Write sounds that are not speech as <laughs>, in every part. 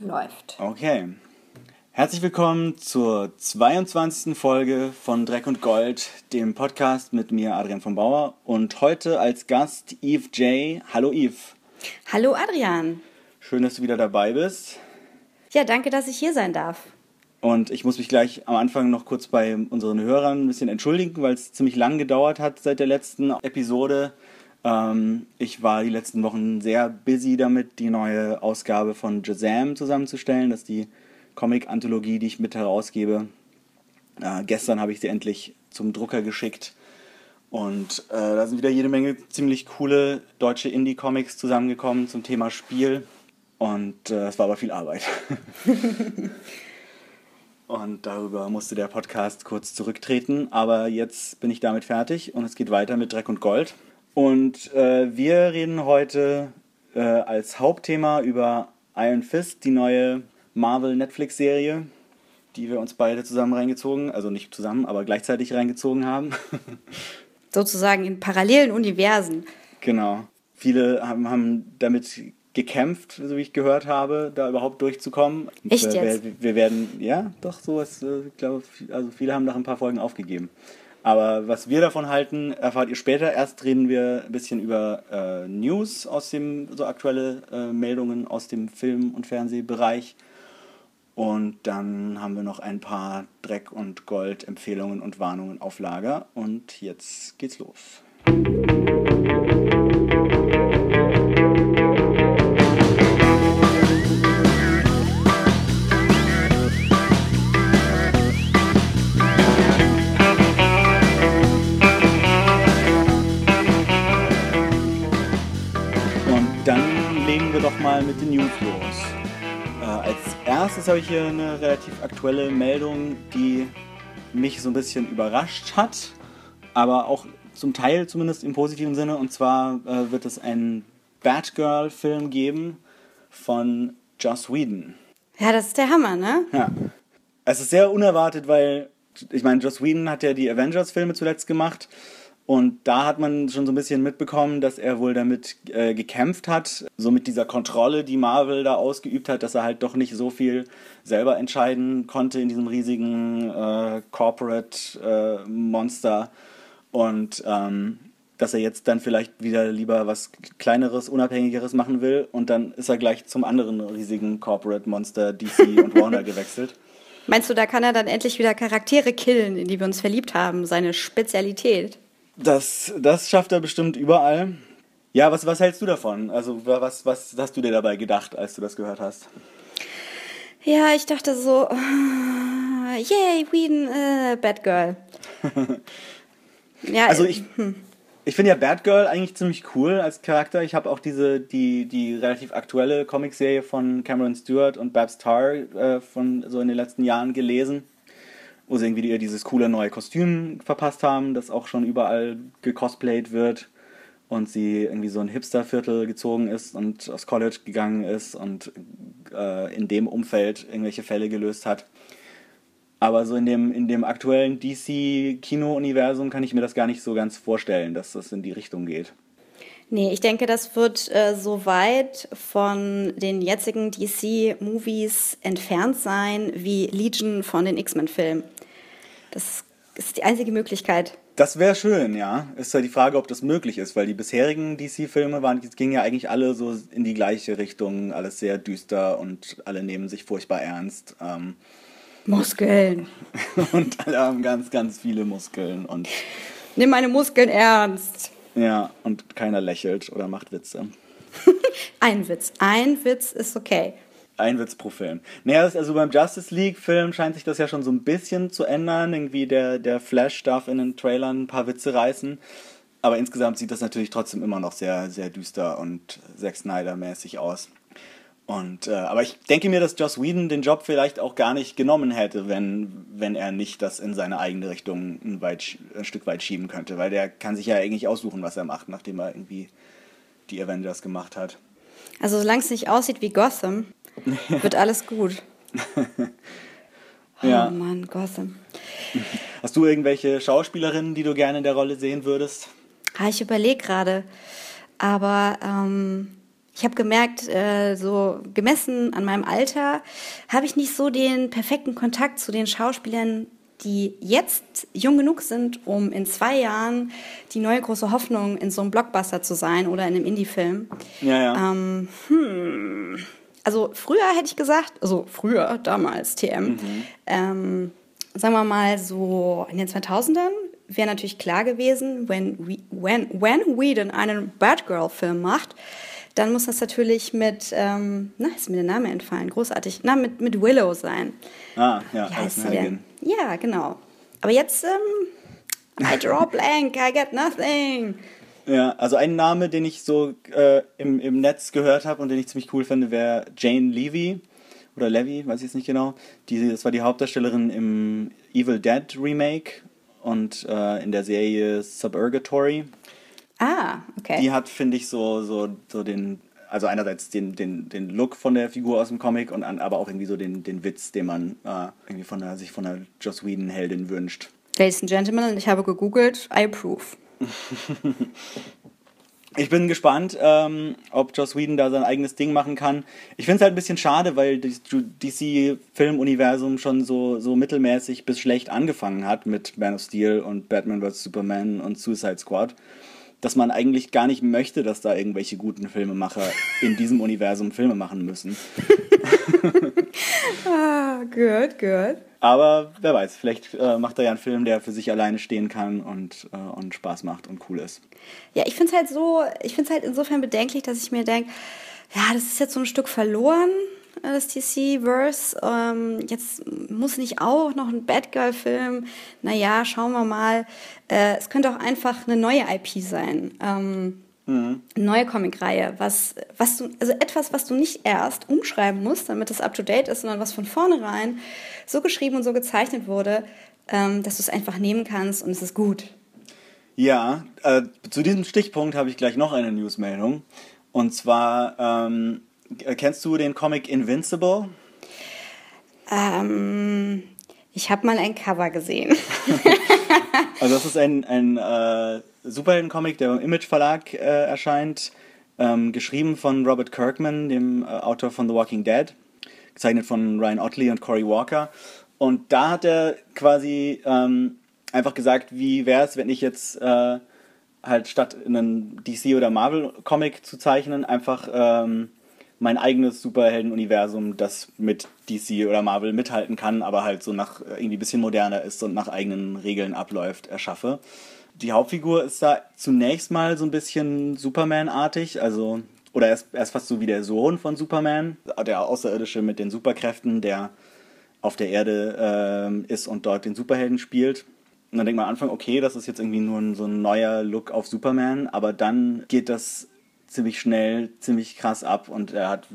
Läuft. Okay. Herzlich willkommen zur 22. Folge von Dreck und Gold, dem Podcast mit mir, Adrian von Bauer. Und heute als Gast Eve J. Hallo Eve. Hallo Adrian. Schön, dass du wieder dabei bist. Ja, danke, dass ich hier sein darf. Und ich muss mich gleich am Anfang noch kurz bei unseren Hörern ein bisschen entschuldigen, weil es ziemlich lang gedauert hat seit der letzten Episode. Ähm, ich war die letzten Wochen sehr busy damit, die neue Ausgabe von Jazam zusammenzustellen. Das ist die Comic-Anthologie, die ich mit herausgebe. Äh, gestern habe ich sie endlich zum Drucker geschickt. Und äh, da sind wieder jede Menge ziemlich coole deutsche Indie-Comics zusammengekommen zum Thema Spiel. Und äh, es war aber viel Arbeit. <laughs> Und darüber musste der Podcast kurz zurücktreten. Aber jetzt bin ich damit fertig und es geht weiter mit Dreck und Gold. Und äh, wir reden heute äh, als Hauptthema über Iron Fist, die neue Marvel-Netflix-Serie, die wir uns beide zusammen reingezogen, also nicht zusammen, aber gleichzeitig reingezogen haben. <laughs> Sozusagen in parallelen Universen. Genau. Viele haben, haben damit gekämpft, so wie ich gehört habe, da überhaupt durchzukommen. Echt wir, jetzt? Wir, wir werden, ja, doch sowas, äh, ich glaube, also viele haben nach ein paar Folgen aufgegeben. Aber was wir davon halten, erfahrt ihr später. Erst reden wir ein bisschen über äh, News aus dem, so aktuelle äh, Meldungen aus dem Film- und Fernsehbereich. Und dann haben wir noch ein paar Dreck- und Gold-Empfehlungen und Warnungen auf Lager. Und jetzt geht's los. Und erstes habe ich hier eine relativ aktuelle Meldung, die mich so ein bisschen überrascht hat, aber auch zum Teil zumindest im positiven Sinne. Und zwar äh, wird es einen Batgirl-Film geben von Joss Whedon. Ja, das ist der Hammer, ne? Ja. Es ist sehr unerwartet, weil, ich meine, Joss Whedon hat ja die Avengers-Filme zuletzt gemacht. Und da hat man schon so ein bisschen mitbekommen, dass er wohl damit äh, gekämpft hat, so mit dieser Kontrolle, die Marvel da ausgeübt hat, dass er halt doch nicht so viel selber entscheiden konnte in diesem riesigen äh, Corporate äh, Monster. Und ähm, dass er jetzt dann vielleicht wieder lieber was kleineres, unabhängigeres machen will. Und dann ist er gleich zum anderen riesigen Corporate Monster DC und Warner <laughs> gewechselt. Meinst du, da kann er dann endlich wieder Charaktere killen, in die wir uns verliebt haben? Seine Spezialität. Das, das schafft er bestimmt überall. Ja, was, was hältst du davon? Also, was, was hast du dir dabei gedacht, als du das gehört hast? Ja, ich dachte so, <laughs> yay, Whedon, äh, Batgirl. <laughs> ja, Also, ich, ich finde ja Batgirl eigentlich ziemlich cool als Charakter. Ich habe auch diese, die, die relativ aktuelle Comicserie von Cameron Stewart und Babs Tarr äh, von so in den letzten Jahren gelesen wo sie irgendwie ihr dieses coole neue Kostüm verpasst haben, das auch schon überall gecosplayt wird und sie irgendwie so ein Hipsterviertel gezogen ist und aufs College gegangen ist und äh, in dem Umfeld irgendwelche Fälle gelöst hat. Aber so in dem, in dem aktuellen DC-Kino-Universum kann ich mir das gar nicht so ganz vorstellen, dass das in die Richtung geht. Nee, ich denke, das wird äh, so weit von den jetzigen DC-Movies entfernt sein wie Legion von den X-Men-Filmen. Das ist die einzige Möglichkeit. Das wäre schön, ja. Ist ja die Frage, ob das möglich ist, weil die bisherigen DC-Filme waren, gingen ja eigentlich alle so in die gleiche Richtung, alles sehr düster und alle nehmen sich furchtbar ernst. Ähm, Muskeln. <laughs> und alle haben ganz, ganz viele Muskeln und Nimm meine Muskeln ernst. ja, und keiner lächelt oder macht Witze. <laughs> Ein Witz. Ein Witz ist okay. Ein Witz pro Film. Naja, also beim Justice League-Film scheint sich das ja schon so ein bisschen zu ändern. Irgendwie der, der Flash darf in den Trailern ein paar Witze reißen. Aber insgesamt sieht das natürlich trotzdem immer noch sehr, sehr düster und Zack Snyder-mäßig aus. Und, äh, aber ich denke mir, dass Joss Whedon den Job vielleicht auch gar nicht genommen hätte, wenn, wenn er nicht das in seine eigene Richtung ein, weit, ein Stück weit schieben könnte. Weil der kann sich ja eigentlich aussuchen, was er macht, nachdem er irgendwie die Avengers gemacht hat. Also solange es nicht aussieht wie Gotham, <laughs> wird alles gut. <laughs> Oh Ja. Mann, Gotham. Hast du irgendwelche Schauspielerinnen, die du gerne in der Rolle sehen würdest? Ah, ich überlege gerade. Aber ähm, ich habe gemerkt, äh, so gemessen an meinem Alter, habe ich nicht so den perfekten Kontakt zu den Schauspielern, die jetzt jung genug sind, um in zwei Jahren die neue große Hoffnung in so einem Blockbuster zu sein oder in einem Indie-Film. Ja, ja. Ähm, hm. Also früher hätte ich gesagt, also früher, damals, TM, mhm. ähm, sagen wir mal so in den 2000ern wäre natürlich klar gewesen, wenn, when, when Whedon einen Batgirl-Film macht, dann muss das natürlich mit, ähm, na, ist mir der Name entfallen, großartig, na, mit, mit Willow sein. Ah, ja, Wie heißt sie denn? Ja, genau. Aber jetzt, ähm, I draw blank, I get nothing. Ja, also ein Name, den ich so äh, im, im Netz gehört habe und den ich ziemlich cool finde, wäre Jane Levy oder Levy, weiß ich jetzt nicht genau. Die, das war die Hauptdarstellerin im Evil Dead Remake und äh, in der Serie Suburgatory. Ah, okay. Die hat, finde ich, so, so, so den, also einerseits den, den, den Look von der Figur aus dem Comic und an, aber auch irgendwie so den, den Witz, den man äh, irgendwie von der, sich von der Joss Whedon-Heldin wünscht. Ladies and Gentlemen, ich habe gegoogelt, I approve. <laughs> Ich bin gespannt, ähm, ob Joss Whedon da sein eigenes Ding machen kann. Ich finde es halt ein bisschen schade, weil das DC-Filmuniversum schon so, so mittelmäßig bis schlecht angefangen hat mit Man of Steel und Batman vs. Superman und Suicide Squad dass man eigentlich gar nicht möchte, dass da irgendwelche guten Filmemacher in diesem Universum Filme machen müssen. <laughs> ah, gut, gut. Aber wer weiß, vielleicht äh, macht er ja einen Film, der für sich alleine stehen kann und, äh, und Spaß macht und cool ist. Ja, ich finde es halt so, ich finde es halt insofern bedenklich, dass ich mir denke, ja, das ist jetzt so ein Stück verloren das DC-Verse. Ähm, jetzt muss nicht auch noch ein Batgirl-Film. Naja, schauen wir mal. Äh, es könnte auch einfach eine neue IP sein. Ähm, mhm. Eine neue Comic-Reihe. Was, was du, also etwas, was du nicht erst umschreiben musst, damit es up-to-date ist, sondern was von vornherein so geschrieben und so gezeichnet wurde, ähm, dass du es einfach nehmen kannst und es ist gut. Ja, äh, zu diesem Stichpunkt habe ich gleich noch eine Newsmeldung. Und zwar ähm, äh, kennst du den Comic Invincible? Ähm, ich habe mal ein Cover gesehen. <laughs> also das ist ein, ein äh, Superhelden-Comic, der im Image Verlag äh, erscheint, ähm, geschrieben von Robert Kirkman, dem äh, Autor von The Walking Dead, gezeichnet von Ryan Otley und Cory Walker. Und da hat er quasi ähm, einfach gesagt, wie wäre es, wenn ich jetzt äh, halt statt einen DC- oder Marvel-Comic zu zeichnen, einfach ähm, mein eigenes Superhelden-Universum, das mit DC oder Marvel mithalten kann, aber halt so nach äh, irgendwie ein bisschen moderner ist und nach eigenen Regeln abläuft, erschaffe. Die Hauptfigur ist da zunächst mal so ein bisschen Superman-artig, also oder er ist, er ist fast so wie der Sohn von Superman, der Außerirdische mit den Superkräften, der auf der Erde äh, ist und dort den Superhelden spielt. Und dann denkt man am Anfang, okay, das ist jetzt irgendwie nur ein, so ein neuer Look auf Superman, aber dann geht das ziemlich schnell, ziemlich krass ab und er hat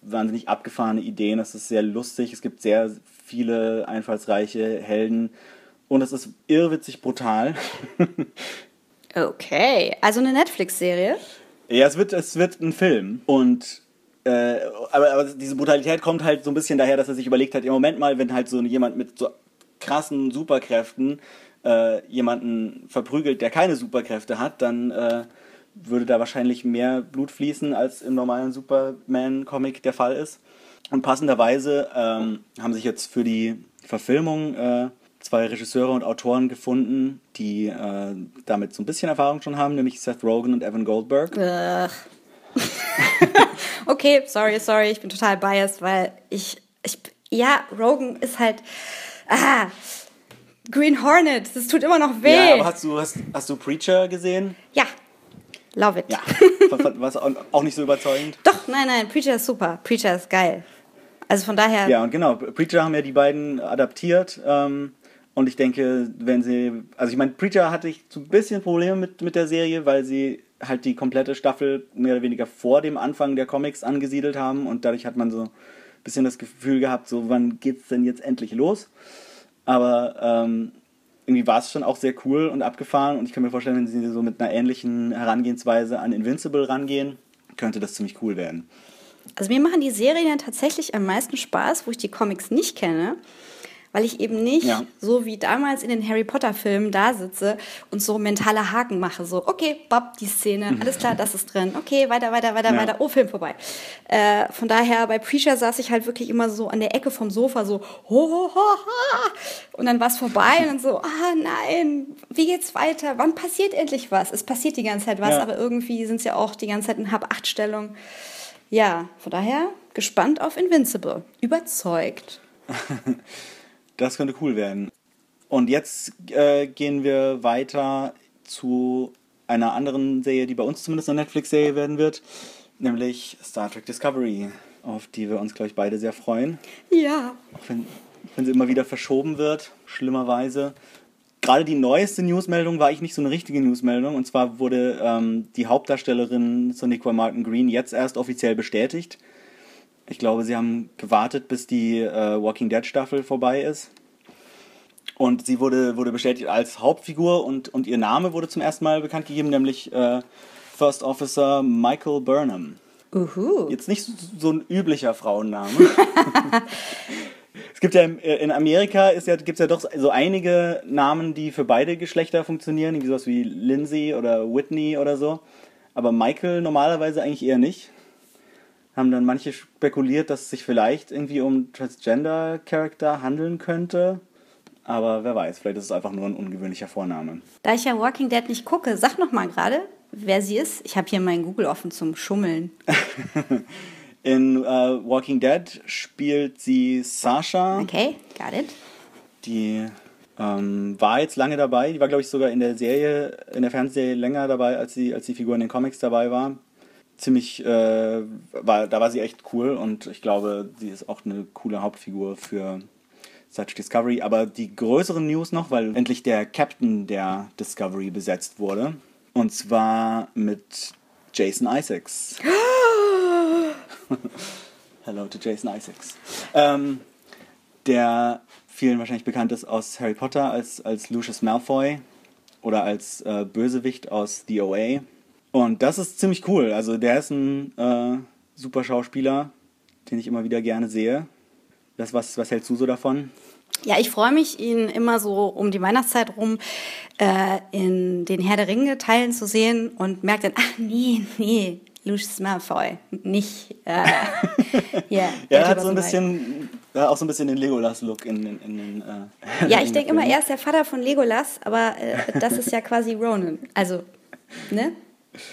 wahnsinnig abgefahrene Ideen. Es ist sehr lustig, es gibt sehr viele einfallsreiche Helden und es ist irrwitzig brutal. <laughs> okay, also eine Netflix-Serie? Ja, es wird, es wird ein Film und äh, aber, aber diese Brutalität kommt halt so ein bisschen daher, dass er sich überlegt hat, im Moment mal, wenn halt so jemand mit so krassen Superkräften äh, jemanden verprügelt, der keine Superkräfte hat, dann äh, würde da wahrscheinlich mehr Blut fließen, als im normalen Superman-Comic der Fall ist. Und passenderweise ähm, haben sich jetzt für die Verfilmung äh, zwei Regisseure und Autoren gefunden, die äh, damit so ein bisschen Erfahrung schon haben, nämlich Seth Rogen und Evan Goldberg. <laughs> okay, sorry, sorry, ich bin total biased, weil ich, ich ja, Rogen ist halt, ah, Green Hornet, das tut immer noch weh. Ja, aber hast du, hast, hast du Preacher gesehen? Ja, Love it. Ja, <laughs> war auch nicht so überzeugend? Doch, nein, nein, Preacher ist super. Preacher ist geil. Also von daher. Ja, und genau, Preacher haben ja die beiden adaptiert. Ähm, und ich denke, wenn sie. Also ich meine, Preacher hatte ich so ein bisschen Probleme mit, mit der Serie, weil sie halt die komplette Staffel mehr oder weniger vor dem Anfang der Comics angesiedelt haben. Und dadurch hat man so ein bisschen das Gefühl gehabt, so wann geht's denn jetzt endlich los? Aber ähm, irgendwie war es schon auch sehr cool und abgefahren und ich kann mir vorstellen, wenn sie so mit einer ähnlichen Herangehensweise an Invincible rangehen, könnte das ziemlich cool werden. Also mir machen die Serien tatsächlich am meisten Spaß, wo ich die Comics nicht kenne, weil ich eben nicht Ja. so wie damals in den Harry Potter Filmen da sitze und so mentale Haken mache. So, okay, Bob, die Szene, alles klar, das ist drin. Okay, weiter, weiter, weiter, Ja. weiter. Oh, Film vorbei. Äh, von daher, bei Preacher saß ich halt wirklich immer so an der Ecke vom Sofa, so, ho, ho, ho, ha. Und dann war es vorbei und dann so, ah, nein, wie geht's weiter? Wann passiert endlich was? Es passiert die ganze Zeit was, Ja. aber irgendwie sind es ja auch die ganze Zeit in Hab-Acht-Stellung. Ja, von daher gespannt auf Invincible. Überzeugt. <laughs> Das könnte cool werden. Und jetzt äh, gehen wir weiter zu einer anderen Serie, die bei uns zumindest eine Netflix-Serie werden wird, nämlich Star Trek Discovery, auf die wir uns, glaube ich, beide sehr freuen. Ja. Auch wenn, wenn sie immer wieder verschoben wird, schlimmerweise. Gerade die neueste Newsmeldung war eigentlich nicht so eine richtige Newsmeldung. Und zwar wurde ähm, die Hauptdarstellerin Soniqua Martin Green jetzt erst offiziell bestätigt. Ich glaube, sie haben gewartet, bis die äh, Walking Dead Staffel vorbei ist. Und sie wurde, wurde bestätigt als Hauptfigur und, und ihr Name wurde zum ersten Mal bekannt gegeben, nämlich äh, First Officer Michael Burnham. Uhu. Jetzt nicht so, so ein üblicher Frauenname. <laughs> es gibt ja äh, in Amerika ist ja, gibt es ja doch so einige Namen, die für beide Geschlechter funktionieren, wie sowas wie Lindsay oder Whitney oder so. Aber Michael normalerweise eigentlich eher nicht. Haben dann manche spekuliert, dass es sich vielleicht irgendwie um Transgender-Charakter handeln könnte. Aber wer weiß, vielleicht ist es einfach nur ein ungewöhnlicher Vorname. Da ich ja Walking Dead nicht gucke, sag noch mal gerade, wer sie ist. Ich habe hier meinen Google offen zum Schummeln. <laughs> In äh, Walking Dead spielt sie Sasha. Okay, got it. Die ähm, war jetzt lange dabei. Die war, glaube ich, sogar in der Serie, in der Fernsehserie länger dabei, als, sie, als die Figur in den Comics dabei war. Ziemlich, äh, war, da war sie echt cool und ich glaube, sie ist auch eine coole Hauptfigur für Trek Discovery. Aber die größeren News noch, weil endlich der Captain der Discovery besetzt wurde. Und zwar mit Jason Isaacs. <gasps> Hello to Jason Isaacs. Ähm, der vielen wahrscheinlich bekannt ist aus Harry Potter als, als Lucius Malfoy oder als äh, Bösewicht aus The OA. Und das ist ziemlich cool. Also der ist ein äh, super Schauspieler, den ich immer wieder gerne sehe. Das, was, was hältst du so davon? Ja, ich freue mich, ihn immer so um die Weihnachtszeit rum äh, in den Herr der Ringe Teilen zu sehen und merke dann, ach nee, nee, Lucius Malfoy, nicht. Äh, <laughs> yeah, Ja, er hat so ein bisschen, ja, auch so ein bisschen den Legolas-Look in, in, in den. Äh, <laughs> Ja, in ich den denke immer, er ist der Vater von Legolas, aber äh, das ist ja quasi Ronan. Also, ne?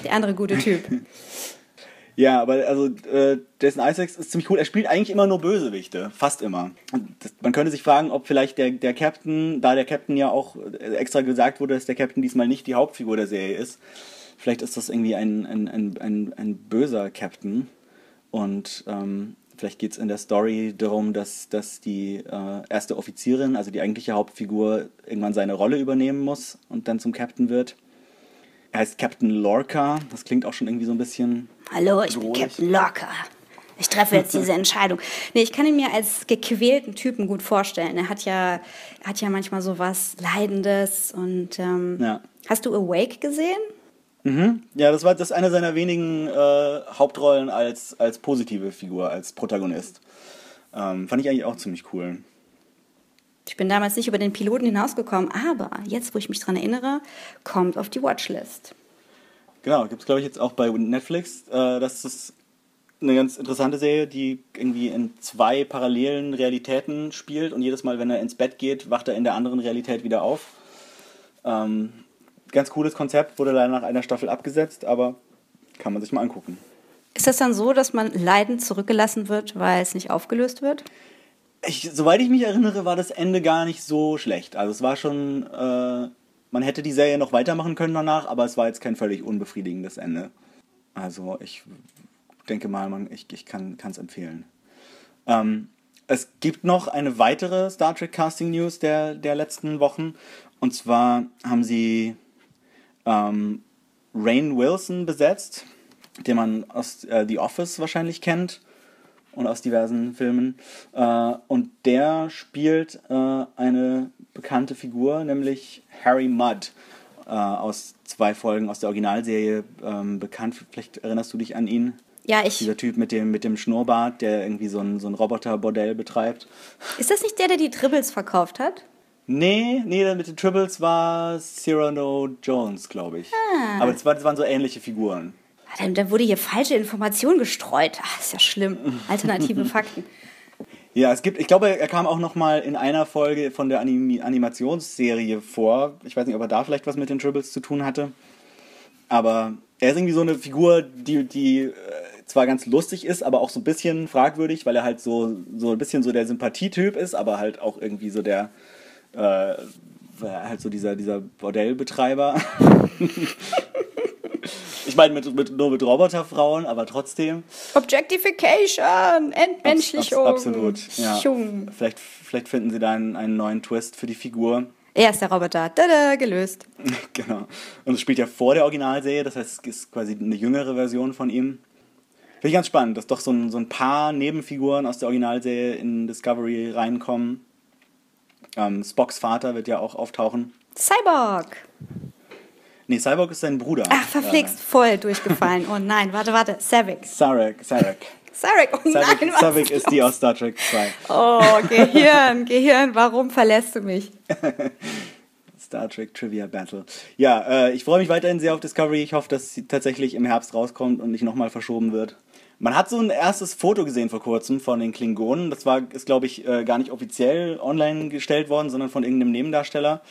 Der andere gute Typ. <laughs> Ja, aber also äh, Jason Isaacs ist ziemlich cool. Er spielt eigentlich immer nur Bösewichte, fast immer. Das, man könnte sich fragen, ob vielleicht der, der Captain, da der Captain ja auch äh, extra gesagt wurde, dass der Captain diesmal nicht die Hauptfigur der Serie ist, vielleicht ist das irgendwie ein, ein, ein, ein, ein böser Captain. Und ähm, vielleicht geht es in der Story darum, dass, dass die äh, erste Offizierin, also die eigentliche Hauptfigur, irgendwann seine Rolle übernehmen muss und dann zum Captain wird. Er heißt Captain Lorca. Das klingt auch schon irgendwie so ein bisschen Hallo, ich bin Bedrohlich. Captain Locker. Ich treffe jetzt diese <laughs> Entscheidung. Nee, ich kann ihn mir als gequälten Typen gut vorstellen. Er hat ja, er hat ja manchmal so was Leidendes und ähm, Ja. hast du Awake gesehen? Mhm. Ja, das war das eine seiner wenigen äh, Hauptrollen als, als positive Figur, als Protagonist. Ähm, fand ich eigentlich auch ziemlich cool. Ich bin damals nicht über den Piloten hinausgekommen, aber jetzt, wo ich mich dran erinnere, kommt auf die Watchlist. Genau, gibt es glaube ich jetzt auch bei Netflix. Äh, das ist eine ganz interessante Serie, die irgendwie in zwei parallelen Realitäten spielt und jedes Mal, wenn er ins Bett geht, wacht er in der anderen Realität wieder auf. Ähm, ganz cooles Konzept, wurde leider nach einer Staffel abgesetzt, aber kann man sich mal angucken. Ist das dann so, dass man leidend zurückgelassen wird, weil es nicht aufgelöst wird? Ich, soweit ich mich erinnere, war das Ende gar nicht so schlecht. Also es war schon, äh, man hätte die Serie noch weitermachen können danach, aber es war jetzt kein völlig unbefriedigendes Ende. Also ich denke mal, man, ich, ich kann es empfehlen. Ähm, es gibt noch eine weitere Star Trek Casting News der, der letzten Wochen. Und zwar haben sie ähm, Rain Wilson besetzt, den man aus äh, The Office wahrscheinlich kennt und aus diversen Filmen. Äh, und der spielt äh, eine bekannte Figur, nämlich Harry Mudd äh, aus zwei Folgen aus der Originalserie ähm, bekannt. Vielleicht erinnerst du dich an ihn. Ja, ich. Dieser Typ mit dem, mit dem Schnurrbart, der irgendwie so ein, so ein Roboter-Bordell betreibt. Ist das nicht der, der die Tribbles verkauft hat? Nee, nee, mit den Tribbles war Cyrano Jones, glaube ich. Ah. Aber das, war, das waren so ähnliche Figuren. Ah, Dann, dann wurde hier falsche Information gestreut. Ach, ist ja schlimm. Alternative <laughs> Fakten. Ja, es gibt, ich glaube, er kam auch noch mal in einer Folge von der Anim Animationsserie vor. Ich weiß nicht, ob er da vielleicht was mit den Tribbles zu tun hatte. Aber er ist irgendwie so eine Figur, die, die äh, zwar ganz lustig ist, aber auch so ein bisschen fragwürdig, weil er halt so, so ein bisschen so der Sympathietyp ist, aber halt auch irgendwie so der, äh, halt so dieser, dieser Bordellbetreiber. <laughs> ich meine, mit, mit, nur mit Roboterfrauen, aber trotzdem. Objectification, Entmenschlichung. Abs- absolut, ja. Vielleicht, vielleicht finden sie da einen, einen neuen Twist für die Figur. Er ist der Roboter. Tada, gelöst. <laughs> genau. Und es spielt ja vor der Originalserie, das heißt, es ist quasi eine jüngere Version von ihm. Finde ich ganz spannend, dass doch so ein, so ein paar Nebenfiguren aus der Originalserie in Discovery reinkommen. Ähm, Spocks Vater wird ja auch auftauchen. Cyborg. Nee, Cyborg ist sein Bruder. Ach, verflixt, voll durchgefallen. Oh nein, warte, warte. Äh, Sarek, Sarek. Sarek, oh nein, Sarek, was Sarek ist die aus Star Trek 2. Oh, Gehirn, <laughs> Gehirn, warum verlässt du mich? <laughs> Star Trek Trivia Battle. Ja, äh, ich freue mich weiterhin sehr auf Discovery. Ich hoffe, dass sie tatsächlich im Herbst rauskommt und nicht nochmal verschoben wird. Man hat so ein erstes Foto gesehen vor kurzem von den Klingonen. Das war, ist glaube ich, äh, gar nicht offiziell online gestellt worden, sondern von irgendeinem Nebendarsteller.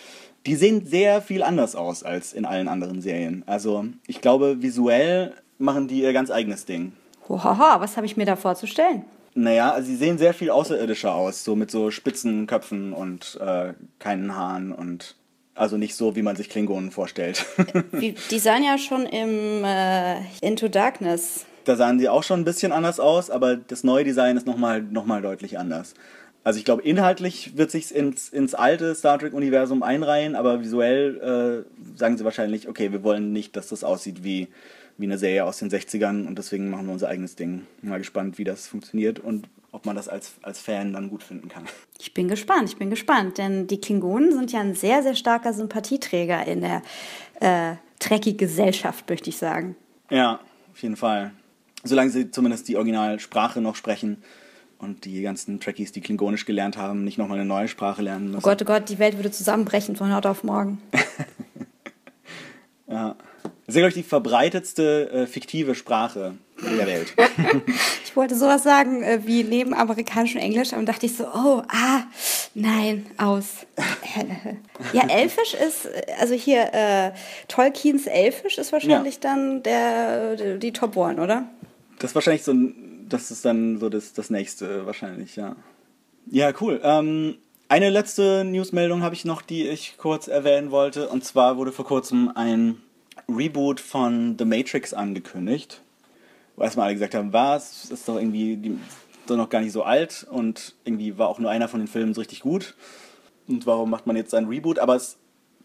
Die sehen sehr viel anders aus als in allen anderen Serien. Also ich glaube, visuell machen die ihr ganz eigenes Ding. Hohaha, was habe ich mir da vorzustellen? Naja, also sie sehen sehr viel außerirdischer aus, so mit so spitzen Köpfen und äh, keinen Haaren und also nicht so, wie man sich Klingonen vorstellt. <laughs> Wie, die sahen ja schon im äh, Into Darkness. da sahen sie auch schon ein bisschen anders aus, aber das neue Design ist nochmal noch mal deutlich anders. Also ich glaube, inhaltlich wird sich ins, ins alte Star Trek-Universum einreihen, aber visuell äh, sagen sie wahrscheinlich, okay, wir wollen nicht, dass das aussieht wie, wie eine Serie aus den 60ern und deswegen machen wir unser eigenes Ding. Mal gespannt, wie das funktioniert und ob man das als, als Fan dann gut finden kann. Ich bin gespannt, ich bin gespannt, denn die Klingonen sind ja ein sehr, sehr starker Sympathieträger in der äh, Trekkie-Gesellschaft, möchte ich sagen. Ja, auf jeden Fall. Solange sie zumindest die Originalsprache noch sprechen und die ganzen Trekkies, die Klingonisch gelernt haben, nicht nochmal eine neue Sprache lernen müssen. Oh Gott, oh Gott, die Welt würde zusammenbrechen von heute auf morgen. <laughs> Ja. Das ist glaube ich, die verbreitetste äh, fiktive Sprache der Welt. <laughs> Ich wollte sowas sagen äh, wie neben amerikanisch und Englisch, und dachte ich so, oh, ah, nein, aus. <laughs> ja, Elfisch ist, äh, also hier, äh, Tolkiens Elfisch ist wahrscheinlich Ja. dann der, der, die Top One, oder? Das ist wahrscheinlich so ein, das ist dann so das, das nächste wahrscheinlich, ja. Ja, cool. Ähm, eine letzte Newsmeldung habe ich noch, die ich kurz erwähnen wollte. Und zwar wurde vor kurzem ein Reboot von The Matrix angekündigt. Wo erstmal alle gesagt haben, was, ist doch irgendwie die, doch noch gar nicht so alt und irgendwie war auch nur einer von den Filmen so richtig gut. Und warum macht man jetzt ein Reboot? Aber es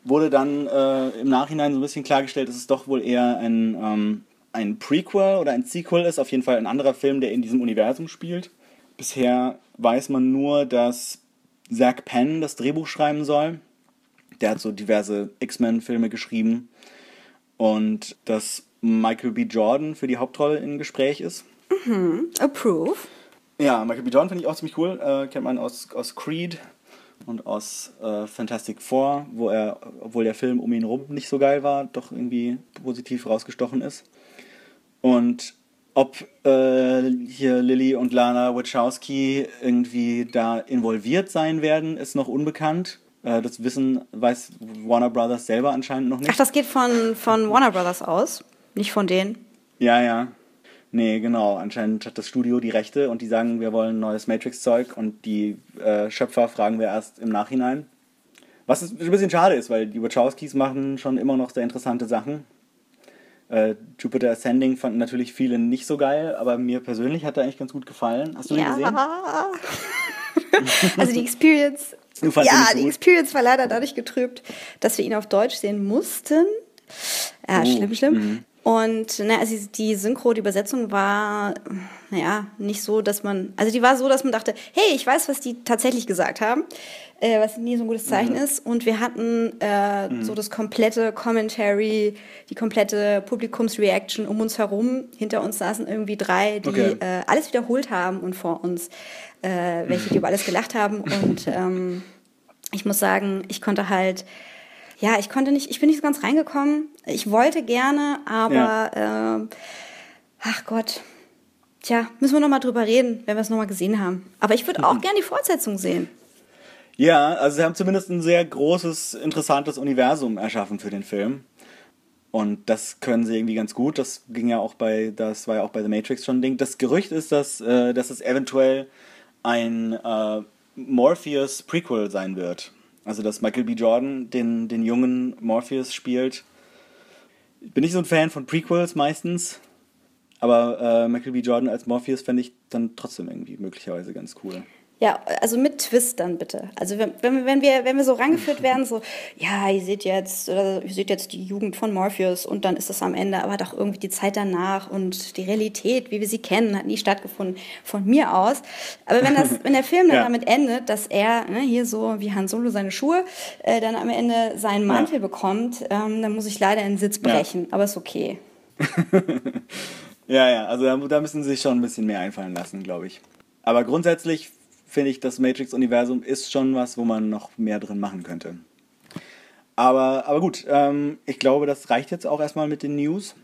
wurde dann äh, im Nachhinein so ein bisschen klargestellt, dass es doch wohl eher ein, ähm, ein Prequel oder ein Sequel ist. Auf jeden Fall ein anderer Film, der in diesem Universum spielt. Bisher weiß man nur, dass Zach Penn das Drehbuch schreiben soll. Der hat so diverse X-Men-Filme geschrieben. Und dass Michael B. Jordan für die Hauptrolle im Gespräch ist. Approve. Ja, Michael B. Jordan finde ich auch ziemlich cool. Äh, kennt man aus, aus Creed und aus äh, Fantastic Four, wo er, obwohl der Film um ihn rum nicht so geil war, doch irgendwie positiv rausgestochen ist. Und ob äh, hier Lilly und Lana Wachowski irgendwie da involviert sein werden, ist noch unbekannt. Äh, das Wissen weiß Warner Brothers selber anscheinend noch nicht. Ach, das geht von, von Warner Brothers aus, nicht von denen. Ja, ja. Nee, genau. Anscheinend hat das Studio die Rechte und die sagen, wir wollen neues Matrix-Zeug und die äh, Schöpfer fragen wir erst im Nachhinein. Was ist ein bisschen schade ist, weil die Wachowskis machen schon immer noch sehr interessante Sachen. Äh, Jupiter Ascending fanden natürlich viele nicht so geil, aber mir persönlich hat er eigentlich ganz gut gefallen. Hast du den gesehen? also die Experience. Ja, so die gut? Experience war leider dadurch getrübt, dass wir ihn auf Deutsch sehen mussten. Ja, Oh, schlimm, schlimm. mhm. Und na, also die Synchro, die Übersetzung war, naja, nicht so, dass man, also die war so, dass man dachte, hey, ich weiß, was die tatsächlich gesagt haben, äh, was nie so ein gutes Zeichen mhm. ist. Und wir hatten äh, mhm. so das komplette Commentary, die komplette Publikumsreaction um uns herum. Hinter uns saßen irgendwie drei, die okay. äh, alles wiederholt haben und vor uns äh, welche, die über alles gelacht haben. Und <laughs> ähm, ich muss sagen, ich konnte halt ja, ich konnte nicht, ich bin nicht so ganz reingekommen. Ich wollte gerne, aber ja. äh, ach Gott. Tja, müssen wir nochmal drüber reden, wenn wir es nochmal gesehen haben. Aber ich würde auch mhm. gerne die Fortsetzung sehen. Ja, also sie haben zumindest ein sehr großes, interessantes Universum erschaffen für den Film. Und das können sie irgendwie ganz gut. Das ging ja auch bei, das war ja auch bei The Matrix schon ein Ding. Das Gerücht ist, dass, äh, dass es eventuell ein äh, Morpheus Prequel sein wird. Also, dass Michael B. Jordan den, den jungen Morpheus spielt. Ich bin nicht so ein Fan von Prequels meistens, aber äh, Michael B. Jordan als Morpheus fände ich dann trotzdem irgendwie möglicherweise ganz cool. Ja, also mit Twist dann bitte. Also wenn, wenn, wir, wenn wir so rangeführt werden, so, ja, ihr seht jetzt, oder ihr seht jetzt die Jugend von Morpheus und dann ist das am Ende, aber doch irgendwie die Zeit danach und die Realität, wie wir sie kennen, hat nie stattgefunden, von mir aus. Aber wenn, das, wenn der Film <laughs> dann ja. damit endet, dass er ne, hier so wie Han Solo seine Schuhe, äh, dann am Ende seinen Mantel ja. bekommt, ähm, dann muss ich leider einen Sitz brechen, ja. aber ist okay. <laughs> ja, ja, also da, da müssen sie sich schon ein bisschen mehr einfallen lassen, glaube ich. Aber grundsätzlich finde ich, das Matrix-Universum ist schon was, wo man noch mehr drin machen könnte. Aber, aber gut, ähm, ich glaube, das reicht jetzt auch erstmal mit den News.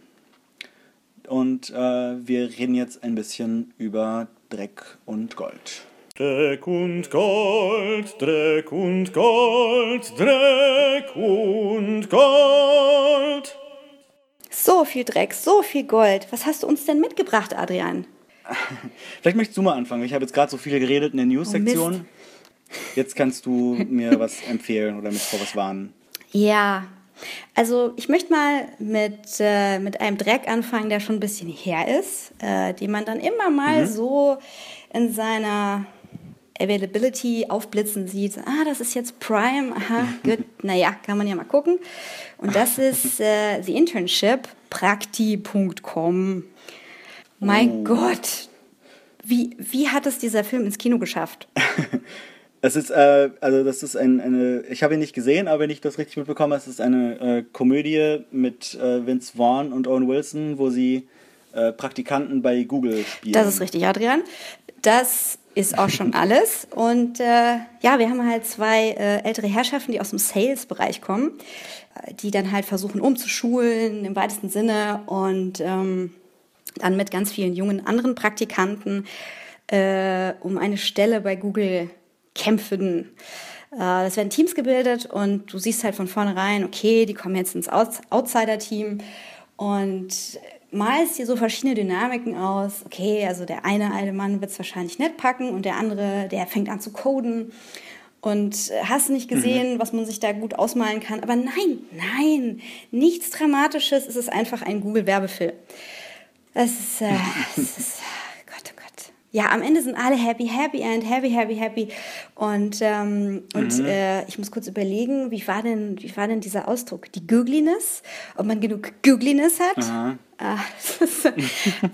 Und äh, wir reden jetzt ein bisschen über Dreck und Gold. Dreck und Gold, Dreck und Gold, Dreck und Gold. So viel Dreck, so viel Gold. Was hast du uns denn mitgebracht, Adrian? <laughs> Vielleicht möchtest du mal anfangen. Ich habe jetzt gerade so viel geredet in der News-Sektion. Oh jetzt kannst du mir was empfehlen oder mich vor was warnen. Ja, also ich möchte mal mit, äh, mit einem Dreck anfangen, der schon ein bisschen her ist, äh, den man dann immer mal mhm. so in seiner Availability aufblitzen sieht. Ah, das ist jetzt Prime. Aha, <laughs> gut. naja, kann man ja mal gucken. Und das <laughs> ist äh, The Internship, prakti.com. Mein oh. Gott. Wie, wie hat es dieser Film ins Kino geschafft? <laughs> Es ist, äh, also das ist ein, eine, ich habe ihn nicht gesehen, aber wenn ich das richtig mitbekomme, es ist eine äh, Komödie mit äh, Vince Vaughn und Owen Wilson, wo sie äh, Praktikanten bei Google spielen. Das ist richtig, Adrian. Das ist auch schon <laughs> alles. Und äh, ja, wir haben halt zwei äh, ältere Herrschaften, die aus dem Sales-Bereich kommen, die dann halt versuchen umzuschulen im weitesten Sinne und ähm, dann mit ganz vielen jungen anderen Praktikanten äh, um eine Stelle bei Google kämpfen. Äh, es werden Teams gebildet und du siehst halt von vornherein, okay, die kommen jetzt ins Outsider-Team und malst dir so verschiedene Dynamiken aus. Okay, also der eine alte Mann wird es wahrscheinlich nicht packen und der andere, der fängt an zu coden. Und hast nicht gesehen, mhm. was man sich da gut ausmalen kann. Aber nein, nein, nichts Dramatisches. Es ist einfach ein Google-Werbefilm. Es ist, äh, <laughs> es ist Gott, oh Gott. Ja, am Ende sind alle happy, happy and happy, happy, happy. Und, ähm, und mhm. äh, ich muss kurz überlegen, wie war, denn, wie war denn dieser Ausdruck? Die Googliness? Ob man genug Googliness hat? Aha. Ah, <laughs> ist,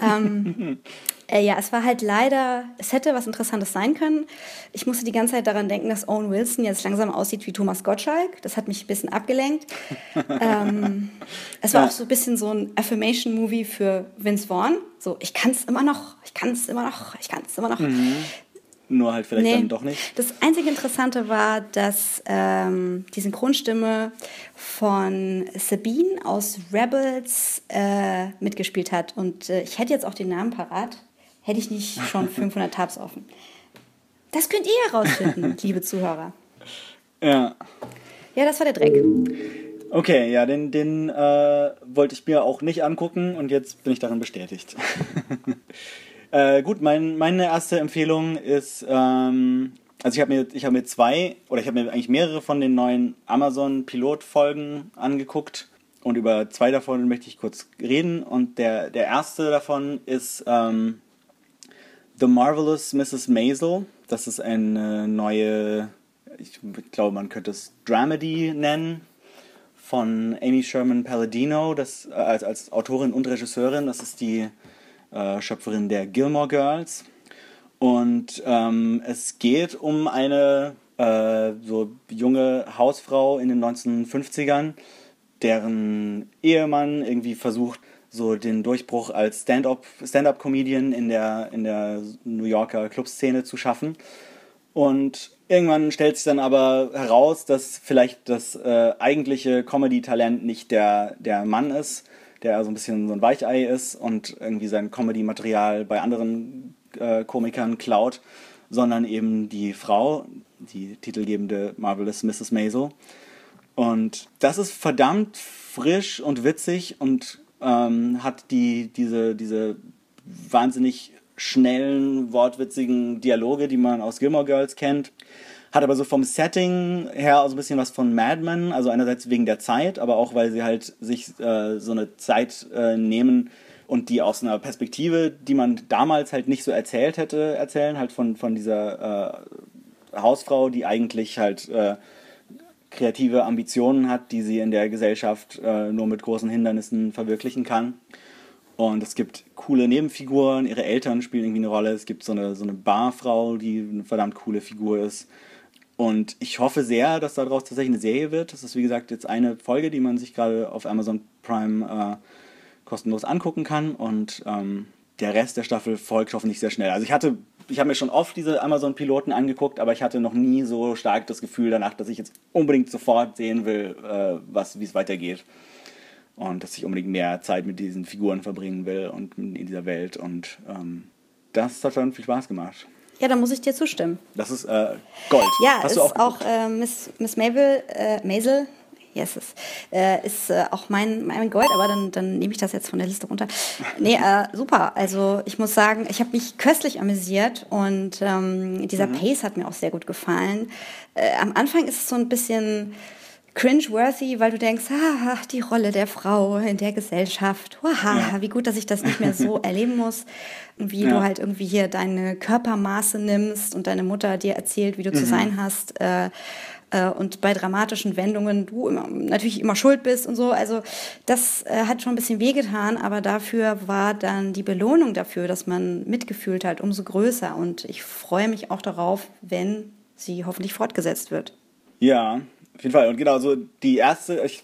ähm, <laughs> äh, ja, es war halt leider, es hätte was Interessantes sein können. Ich musste die ganze Zeit daran denken, dass Owen Wilson jetzt langsam aussieht wie Thomas Gottschalk. Das hat mich ein bisschen abgelenkt. <laughs> ähm, es war ja. auch so ein bisschen so ein Affirmation-Movie für Vince Vaughn. So, ich kann es immer noch, ich kann es immer noch, ich kann es immer noch. Mhm. Nur halt vielleicht nee. dann doch nicht. Das einzige Interessante war, dass ähm, die Synchronstimme von Sabine aus Rebels äh, mitgespielt hat. Und äh, ich hätte jetzt auch den Namen parat hätte ich nicht schon <laughs> 500 Tabs offen. Das könnt ihr herausfinden, <laughs> liebe Zuhörer. Ja. Ja, das war der Dreck. Okay, ja, den, den äh, wollte ich mir auch nicht angucken und jetzt bin ich darin bestätigt. <laughs> äh, gut, mein, meine erste Empfehlung ist, ähm, also ich habe mir, hab mir zwei, oder ich habe mir eigentlich mehrere von den neuen Amazon-Pilot-Folgen angeguckt und über zwei davon möchte ich kurz reden. Und der, der erste davon ist ähm, The Marvelous Mrs. Maisel. Das ist eine neue, ich glaube, man könnte es Dramedy nennen, von Amy Sherman Palladino, das, als, als Autorin und Regisseurin. Das ist die äh, Schöpferin der Gilmore Girls. Und ähm, es geht um eine äh, so junge Hausfrau in den 1950ern, deren Ehemann irgendwie versucht, so den Durchbruch als Stand-up-Comedian in der, in der New Yorker Clubszene zu schaffen. Und irgendwann stellt sich dann aber heraus, dass vielleicht das äh, eigentliche Comedy-Talent nicht der, der Mann ist, der so ein bisschen so ein Weichei ist und irgendwie sein Comedy-Material bei anderen äh, Komikern klaut, sondern eben die Frau, die titelgebende Marvelous Mrs. Maisel. Und das ist verdammt frisch und witzig und ähm, hat die, diese, diese wahnsinnig schnellen, wortwitzigen Dialoge, die man aus Gilmore Girls kennt. Hat aber so vom Setting her auch so ein bisschen was von Mad Men, also einerseits wegen der Zeit, aber auch weil sie halt sich äh, so eine Zeit äh, nehmen und die aus einer Perspektive, die man damals halt nicht so erzählt hätte, erzählen, halt von, von dieser äh, Hausfrau, die eigentlich halt äh, kreative Ambitionen hat, die sie in der Gesellschaft äh, nur mit großen Hindernissen verwirklichen kann. Und es gibt coole Nebenfiguren, ihre Eltern spielen irgendwie eine Rolle. Es gibt so eine, so eine Barfrau, die eine verdammt coole Figur ist. Und ich hoffe sehr, dass daraus tatsächlich eine Serie wird. Das ist, wie gesagt, jetzt eine Folge, die man sich gerade auf Amazon Prime äh, kostenlos angucken kann. Und ähm, der Rest der Staffel folgt hoffentlich sehr schnell. Also ich hatte ich habe mir schon oft diese Amazon-Piloten angeguckt, aber ich hatte noch nie so stark das Gefühl danach, dass ich jetzt unbedingt sofort sehen will, äh, was, wie es weitergeht. Und dass ich unbedingt mehr Zeit mit diesen Figuren verbringen will und in dieser Welt. Und ähm, das hat schon viel Spaß gemacht. Ja, da muss ich dir zustimmen. Das ist äh, Gold. Ja, Hast ist auch, auch äh, Miss, Miss Mabel, äh, Maisel, yes, ist, äh, ist äh, auch mein, mein Gold, aber dann, dann nehme ich das jetzt von der Liste runter. Nee, <laughs> äh, super. Also ich muss sagen, ich habe mich köstlich amüsiert und ähm, dieser mhm. Pace hat mir auch sehr gut gefallen. Äh, am Anfang ist es so ein bisschen cringe-worthy, weil du denkst, ah, die Rolle der Frau in der Gesellschaft, Oha, ja. wie gut, dass ich das nicht mehr so <laughs> erleben muss, wie ja. du halt irgendwie hier deine Körpermaße nimmst und deine Mutter dir erzählt, wie du mhm. zu sein hast. Äh, äh, und bei dramatischen Wendungen du immer, natürlich immer schuld bist und so. Also das äh, hat schon ein bisschen wehgetan, aber dafür war dann die Belohnung dafür, dass man mitgefühlt hat, umso größer. Und ich freue mich auch darauf, wenn sie hoffentlich fortgesetzt wird. Ja, auf jeden Fall. Und genau, so die erste, ich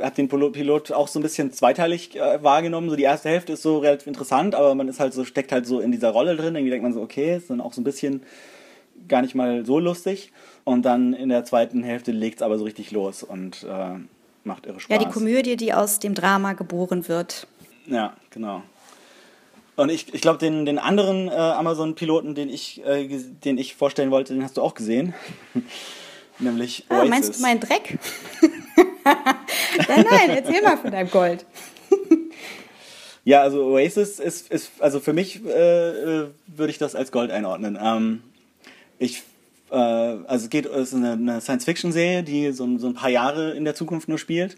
habe den Pilot auch so ein bisschen zweiteilig äh, wahrgenommen. So die erste Hälfte ist so relativ interessant, aber man ist halt so, steckt halt so in dieser Rolle drin. Irgendwie denkt man so, okay, ist dann auch so ein bisschen gar nicht mal so lustig. Und dann in der zweiten Hälfte legt es aber so richtig los und äh, macht irre Spaß. Ja, die Komödie, die aus dem Drama geboren wird. Ja, genau. Und ich, ich glaube, den, den anderen äh, Amazon-Piloten, den, ich, äh, den ich vorstellen wollte, den hast du auch gesehen. <laughs> Nämlich ah, Oasis. Meinst du meinen Dreck? <laughs> nein, nein, erzähl mal von deinem Gold. <laughs> ja, also Oasis ist, ist also für mich äh, äh, würde ich das als Gold einordnen. Ähm, ich äh, also es geht, es ist eine, eine Science-Fiction-Serie, die so, so, ein paar Jahre in der Zukunft nur spielt.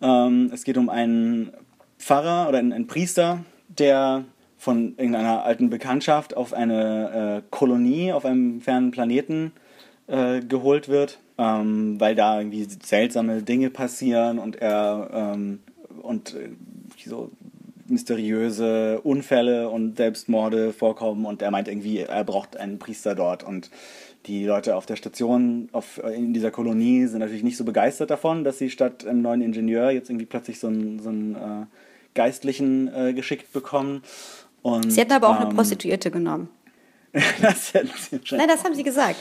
Ähm, es geht um einen Pfarrer oder einen, einen, Priester, der von irgendeiner alten Bekanntschaft auf eine äh, Kolonie auf einem fernen Planeten äh, geholt wird, ähm, weil da irgendwie seltsame Dinge passieren und er ähm, und äh, so mysteriöse Unfälle und Selbstmorde vorkommen und er meint irgendwie, er braucht einen Priester dort und die Leute auf der Station, auf, in dieser Kolonie sind natürlich nicht so begeistert davon, dass sie statt einem neuen Ingenieur jetzt irgendwie plötzlich so einen, so einen äh, Geistlichen äh, geschickt bekommen. Und, sie hätten aber auch ähm, eine Prostituierte genommen. <laughs> das hätten sie. Nein, das haben sie gesagt.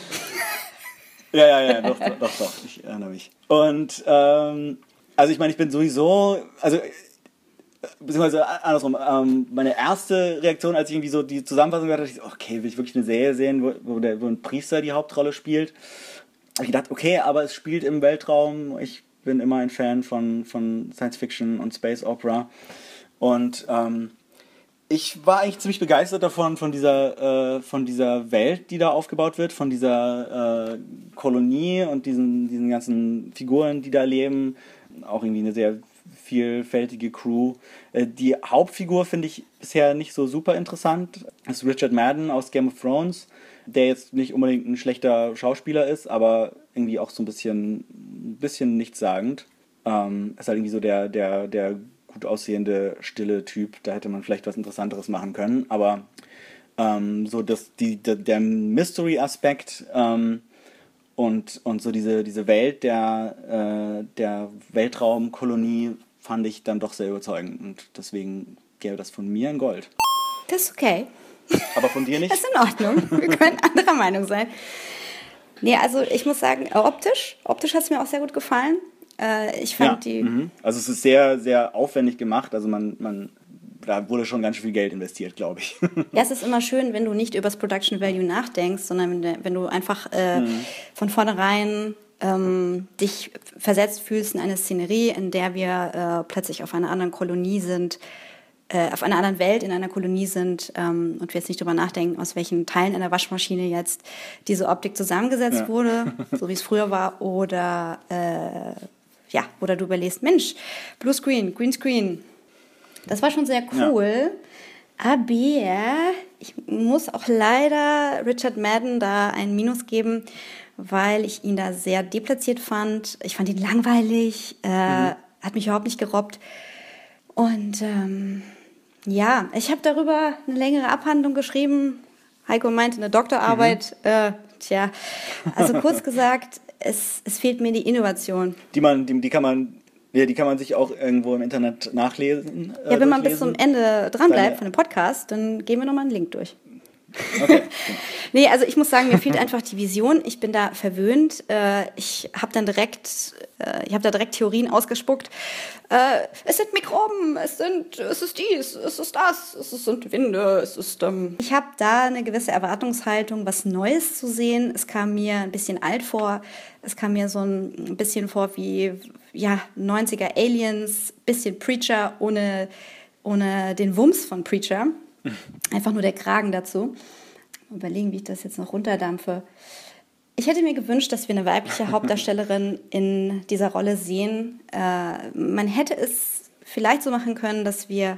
<laughs> ja, ja, ja, doch, doch, doch, doch, ich erinnere mich. Und ähm, also ich meine, ich bin sowieso, also beziehungsweise andersrum, ähm, meine erste Reaktion, als ich irgendwie so die Zusammenfassung gehört habe, ich so, okay, will ich wirklich eine Serie sehen, wo, wo, der, wo ein Priester die Hauptrolle spielt? Ich gedacht, okay, aber es spielt im Weltraum. Ich bin immer ein Fan von, von Science Fiction und Space Opera. Und ähm, ich war eigentlich ziemlich begeistert davon, von dieser, äh, von dieser Welt, die da aufgebaut wird, von dieser äh, Kolonie und diesen, diesen ganzen Figuren, die da leben. Auch irgendwie eine sehr vielfältige Crew. Äh, die Hauptfigur finde ich bisher nicht so super interessant. Das ist Richard Madden aus Game of Thrones, der jetzt nicht unbedingt ein schlechter Schauspieler ist, aber irgendwie auch so ein bisschen, ein bisschen nichtssagend. Ähm, ist halt irgendwie so der, der, der gut aussehende, stille Typ. Da hätte man vielleicht was Interessanteres machen können. Aber ähm, so das, die, der, der Mystery-Aspekt ähm, und, und so diese, diese Welt der, äh, der Weltraumkolonie fand ich dann doch sehr überzeugend. Und deswegen gäbe das von mir ein Gold. Das ist okay. Aber von dir nicht? Das ist in Ordnung. Wir können anderer Meinung sein. Nee, also ich muss sagen, optisch, optisch hat es mir auch sehr gut gefallen. Äh, ich fand ja, die. Mhm. Also es ist sehr, sehr aufwendig gemacht. Also man, man, da wurde schon ganz schön viel Geld investiert, glaube ich. Ja, es ist immer schön, wenn du nicht über das Production Value nachdenkst, sondern wenn, wenn du einfach äh, mhm. von vornherein ähm, dich versetzt fühlst in eine Szenerie, in der wir äh, plötzlich auf einer anderen Kolonie sind, äh, auf einer anderen Welt in einer Kolonie sind ähm, und wir jetzt nicht drüber nachdenken, aus welchen Teilen einer Waschmaschine jetzt diese Optik zusammengesetzt ja. wurde, <laughs> so wie es früher war, oder äh, ja, oder du überlegst, Mensch, Blue Screen, Green Screen. Das war schon sehr cool. Ja. Aber ich muss auch leider Richard Madden da ein Minus geben, weil ich ihn da sehr deplatziert fand. Ich fand ihn langweilig, äh, mhm. hat mich überhaupt nicht gerobbt. Und ähm, ja, ich habe darüber eine längere Abhandlung geschrieben. Heiko meinte eine Doktorarbeit. Mhm. Äh, tja, also <laughs> kurz gesagt, es, es fehlt mir die Innovation. Die man, die, die kann man ja, die kann man sich auch irgendwo im Internet nachlesen. Äh, ja, wenn man bis zum Ende dranbleibt von dem Podcast, dann gehen wir nochmal einen Link durch. Okay. <laughs> nee, also ich muss sagen, mir fehlt einfach die Vision. Ich bin da verwöhnt. Äh, ich habe dann direkt, äh, ich habe da direkt Theorien ausgespuckt. Äh, es sind Mikroben, es sind, es ist dies, es ist das, es sind Winde, es ist. Ähm ich habe da eine gewisse Erwartungshaltung, was Neues zu sehen. Es kam mir ein bisschen alt vor. Es kam mir so ein bisschen vor wie ja 90er Aliens, bisschen Preacher ohne ohne den Wumms von Preacher. Einfach nur der Kragen dazu. Überlegen, wie ich das jetzt noch runterdampfe. Ich hätte mir gewünscht, dass wir eine weibliche Hauptdarstellerin in dieser Rolle sehen. Äh, man hätte es vielleicht so machen können, dass wir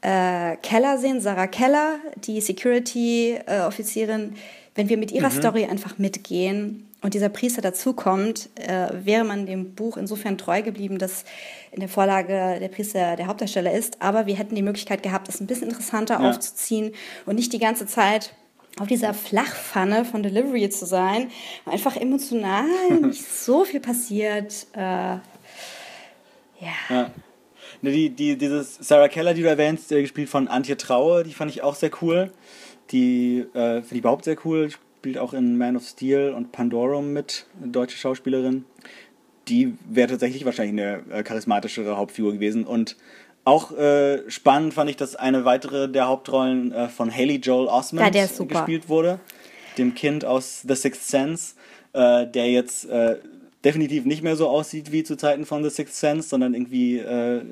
äh, Keller sehen, Sarah Keller, die Security-Offizierin. Wenn wir mit ihrer mhm. Story einfach mitgehen und dieser Priester dazukommt, äh, wäre man dem Buch insofern treu geblieben, dass in der Vorlage der Priester der Hauptdarsteller ist. Aber wir hätten die Möglichkeit gehabt, es ein bisschen interessanter ja. aufzuziehen und nicht die ganze Zeit auf dieser Flachpfanne von Delivery zu sein. Einfach emotional <laughs> nicht so viel passiert. Äh, ja. ja. Ne, die, die, dieses Sarah Keller, die du erwähnst, gespielt von Antje Traue, die fand ich auch sehr cool. Die äh, finde ich überhaupt sehr cool. Spielt auch in Man of Steel und Pandorum mit, eine deutsche Schauspielerin die wäre tatsächlich wahrscheinlich eine äh, charismatischere Hauptfigur gewesen. Und auch äh, spannend fand ich, dass eine weitere der Hauptrollen äh, von Haley Joel Osment ja, gespielt wurde. Dem Kind aus The Sixth Sense, äh, der jetzt äh, definitiv nicht mehr so aussieht wie zu Zeiten von The Sixth Sense, sondern irgendwie äh,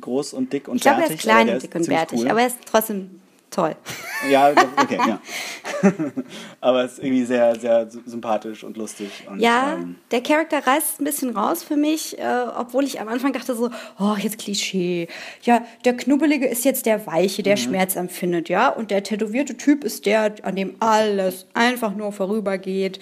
groß und dick und ich bärtig. Ich glaube, er ist klein und dick und bärtig, cool. aber er ist trotzdem toll. Ja, okay, ja. <laughs> Aber es ist irgendwie sehr, sehr sympathisch und lustig. Und, ja, ähm, der Charakter reißt ein bisschen raus für mich, äh, obwohl ich am Anfang dachte so, oh, jetzt Klischee. Ja, der Knubbelige ist jetzt der Weiche, der mhm. Schmerz empfindet, ja. Und der tätowierte Typ ist der, an dem alles einfach nur vorübergeht.